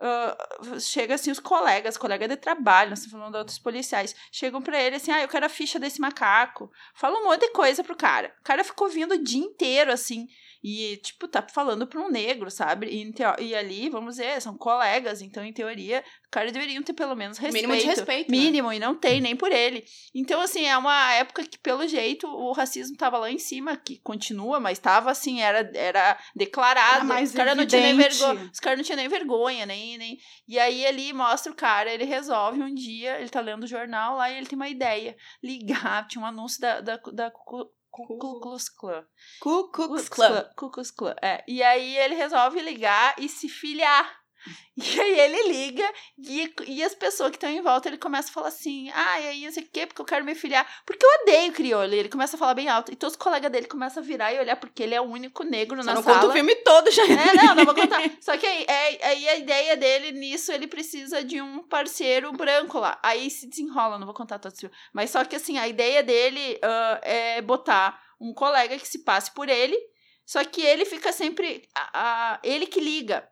ah, chega assim os colegas, colega de trabalho, nós falando de outros policiais, chegam pra ele assim, ah, eu quero a ficha desse macaco. Fala um monte de coisa pro cara. O cara ficou vindo o dia inteiro assim. E, tipo, tá falando pra um negro, sabe? E, e ali, vamos dizer, são colegas, então, em teoria, o cara deveriam ter pelo menos respeito. Mínimo de respeito, né? Mínimo, e não tem nem por ele. Então, assim, é uma época que, pelo jeito, o racismo tava lá em cima, que continua, mas tava assim, era, era declarado. Era mais os caras não tinham nem vergonha. Os caras não tinham nem vergonha, nem, nem. E aí ele mostra o cara, ele resolve um dia, ele tá lendo o jornal lá e ele tem uma ideia. Ligar, tinha um anúncio da, da, da Ku Ku- Klux Klan. Ku Klux Klan. Ku Klux Klan, é. E aí ele resolve ligar e se filiar. (laughs) E aí ele liga e, e as pessoas que estão em volta, ele começa a falar assim, ah, e aí não sei o quê, porque eu quero me filiar. Porque eu odeio crioulo. E ele começa a falar bem alto. E todos os colegas dele começam a virar e olhar, porque ele é o único negro Só na não sala. conta o filme todo já. É, não, não vou contar. (laughs) Só que aí, é- aí a ideia dele nisso, ele precisa de um parceiro branco lá. Aí se desenrola, não vou contar todo o filme. Mas só que assim, a ideia dele ah, é botar um colega que se passe por ele, só que ele fica sempre. a- a- ele que liga.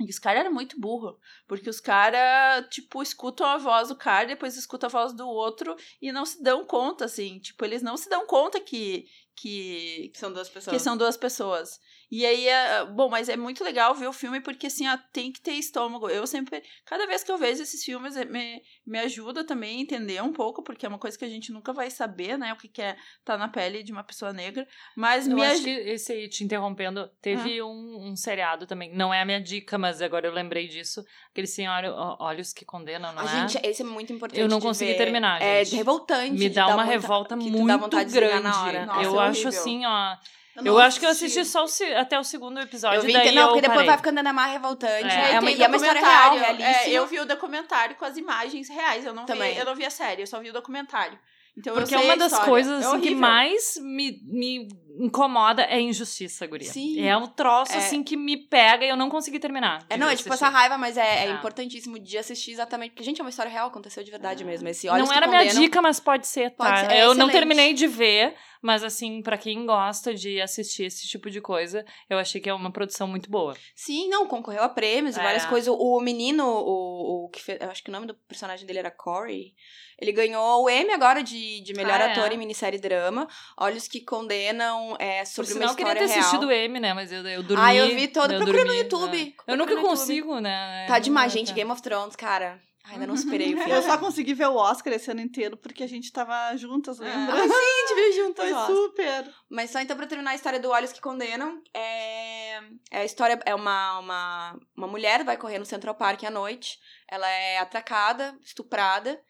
E os caras eram muito burro, porque os caras, tipo, escutam a voz do cara, depois escutam a voz do outro e não se dão conta, assim. Tipo, eles não se dão conta que, que, São duas pessoas. que são duas pessoas. E aí, é, bom, mas é muito legal ver o filme porque, assim, ó, tem que ter estômago. Eu sempre, cada vez que eu vejo esses filmes, é- me, me ajuda também a entender um pouco, porque é uma coisa que a gente nunca vai saber, né, o que que é estar na pele de uma pessoa negra. Mas Eu me acho ajuda. que esse aí, te interrompendo, teve um, um seriado também. Não é a minha dica, mas agora eu lembrei disso. Aquele Senhor Olhos que Condenam, não A é? gente, esse é muito importante. Eu não de consegui ver. terminar, É gente. revoltante. Me dá uma revolta muito dá vontade de desligar grande. na hora. Nossa, eu é acho assim, ó. Eu, Eu, acho que eu assisti. só o se- até o segundo episódio. Eu vi, daí não, eu porque depois parei. vai ficando ainda mais revoltante. É. É, uma, e é uma história real. É, eu vi o documentário com as imagens reais. Eu não, Também. vi, eu não vi a série, eu só vi o documentário. Então Porque eu é uma das coisas É assim, que mais me, me incomoda é a injustiça, guria. Sim. É um troço, É. assim, que me pega e eu não consegui terminar. É, não, é tipo essa raiva, mas é, é É. importantíssimo de assistir exatamente. Porque, gente, é uma história real, aconteceu de verdade mesmo. Esse Não Olhos que era minha Condenam- dica, mas pode ser, tá? Pode ser, é eu não excelente. terminei de ver, mas assim, pra quem gosta de assistir esse tipo de coisa, eu achei que é uma produção muito boa. Sim, não, concorreu a prêmios e É. várias coisas. O menino, o, o que fez, eu acho que o nome do personagem dele era Corey. Ele ganhou o Emmy agora de, de melhor Ah, é? ator em minissérie drama. Olhos que Condenam é, Por sobre uma sinal, eu queria história ter real. assistido o M, né? Mas eu, eu dormi. Ah, eu vi todo. eu Procura no dormi, YouTube. né? Eu nunca no YouTube. consigo, né? Tá demais, Não, gente. tá. Game of Thrones, cara. Ainda não superei o (laughs) filme. Eu só consegui ver o Oscar esse ano inteiro porque a gente tava juntas, lembra? Ah, sim, a gente viu juntas. Foi super. Mas só então pra terminar a história do Olhos que Condenam, é, é a história é uma, uma uma mulher vai correr no Central Park à noite, ela é atacada, estuprada.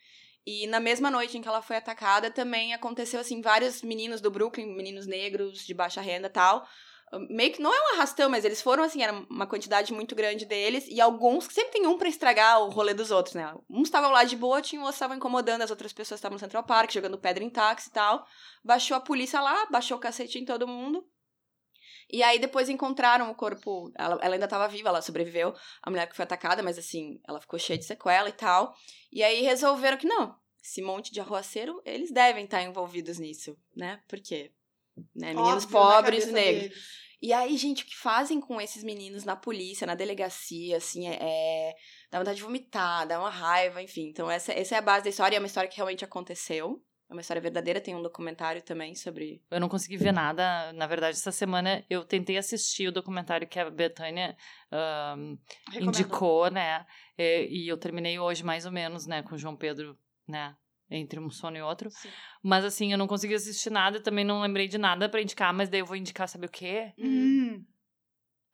E na mesma noite em que ela foi atacada, também aconteceu assim vários meninos do Brooklyn, meninos negros de baixa renda, tal. Meio que não é um arrastão, mas eles foram assim, era uma quantidade muito grande deles e alguns sempre tem um pra estragar o rolê dos outros, né? Uns estavam lá de boa, tinham outros estavam incomodando, as outras pessoas estavam no Central Park, jogando pedra em táxi e tal. Baixou a polícia lá, baixou o cacete em todo mundo. E aí depois encontraram o corpo. Ela, ela ainda estava viva, ela sobreviveu. A mulher que foi atacada, mas assim, ela ficou cheia de sequela e tal. E aí resolveram que não. Esse monte de arruaceiro, eles devem estar envolvidos nisso, né? Por quê? Né? Meninos Óbvio, pobres, negros. E aí, gente, o que fazem com esses meninos na polícia, na delegacia, assim, é. é dá vontade de vomitar, dá uma raiva, enfim. Então, essa, essa é a base da história, é uma história que realmente aconteceu. É uma história verdadeira, tem um documentário também sobre. Eu não consegui ver nada. Na verdade, essa semana eu tentei assistir o documentário que a Betânia Recomendo. indicou, né? E, e eu terminei hoje, mais ou menos, né? Com o João Pedro, né? Entre um sono e outro. Sim. Mas assim, eu não consegui assistir nada. Também não lembrei de nada pra indicar. Mas daí eu vou indicar, sabe o quê? Hum.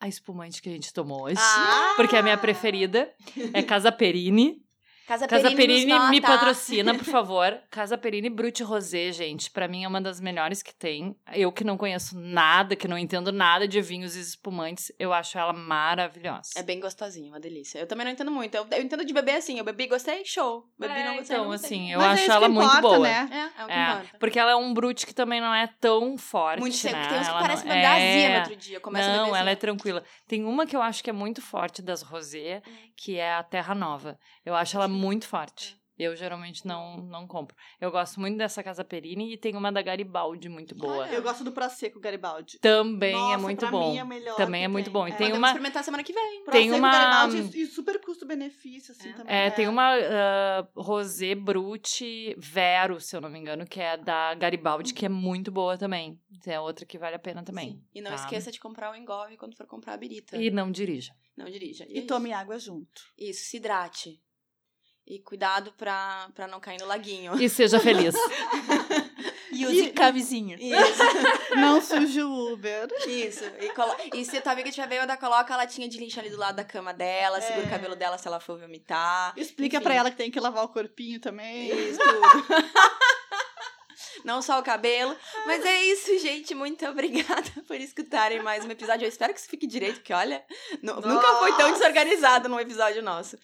A espumante que a gente tomou hoje. Ah! Porque é a minha preferida. É Casa Perini. Casa, Casa nos Perini me patrocina, por (laughs) favor. Casa Perini Brut Rosé, gente. Pra mim é uma das melhores que tem. Eu que não conheço nada, que não entendo nada de vinhos e espumantes, eu acho ela maravilhosa. É bem gostosinho, uma delícia. Eu também não entendo muito. Eu, eu entendo de beber assim. Eu bebi, gostei, show. Bebi, É, não gostei, então, não assim, eu Mas é acho isso ela que muito importa, boa. Né? É, é o que É, importa. porque ela é um brute que também não é tão forte, Muito seco. né? Tem uns que Ela parecem não- uma gazia é... no outro dia. Começa a Não, beber ela é assim. tranquila. Tem uma que eu acho que é muito forte das rosé, Hum. que é a Terra Nova. Eu acho ela muito forte. Eu geralmente não, não compro. Eu gosto muito dessa Casa Perini e tem uma da Garibaldi muito boa. Ah, Eu gosto do Prosecco Garibaldi. Também é Nossa, muito pra bom. Mim é melhor Também é muito bom. E É. tem uma- experimentar semana que vem. Tem Prosecco uma- Garibaldi e super custo-benefício, assim, É. também. É, tem uma ah, Rosé Brute Vero, se eu não me engano, que é da Garibaldi, que é muito boa também. É outra que vale a pena também. Sim. E não tá? esqueça de comprar o engove quando for comprar a birita. E não dirija. Não dirija. E tome água junto. Isso, se hidrate. E cuidado pra, pra não cair no laguinho. E seja feliz. (laughs) E use camisinha. Isso, (laughs) Não suje o Uber. isso. E, colo- e se a tua amiga tiver bêbada, coloca a latinha de lixo ali do lado da cama dela, segura É. o cabelo dela se ela for vomitar. Explica Enfim. pra ela que tem que lavar o corpinho também. Isso, tudo. (laughs) Não só o cabelo. Mas é isso, gente. Muito (laughs) obrigada por escutarem mais um episódio. Eu espero que isso fique direito, porque olha, nu- nunca foi tão desorganizado num episódio nosso.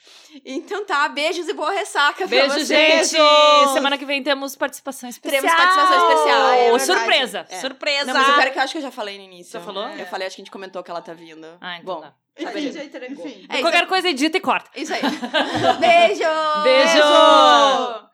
Então tá, beijos e boa ressaca pra Beijo, vocês. gente! Beijos! Semana que vem temos participação especial. Teremos participação especial, é surpresa! É. Surpresa! Não, mas eu quero que eu acho que eu já falei no início. Já falou? Eu falei, acho que a gente comentou que ela tá vindo. Ah, então Bom, tá. Tá. Enfim, enfim. É Qualquer coisa edita e corta. Isso aí. (laughs) Beijo! Beijo!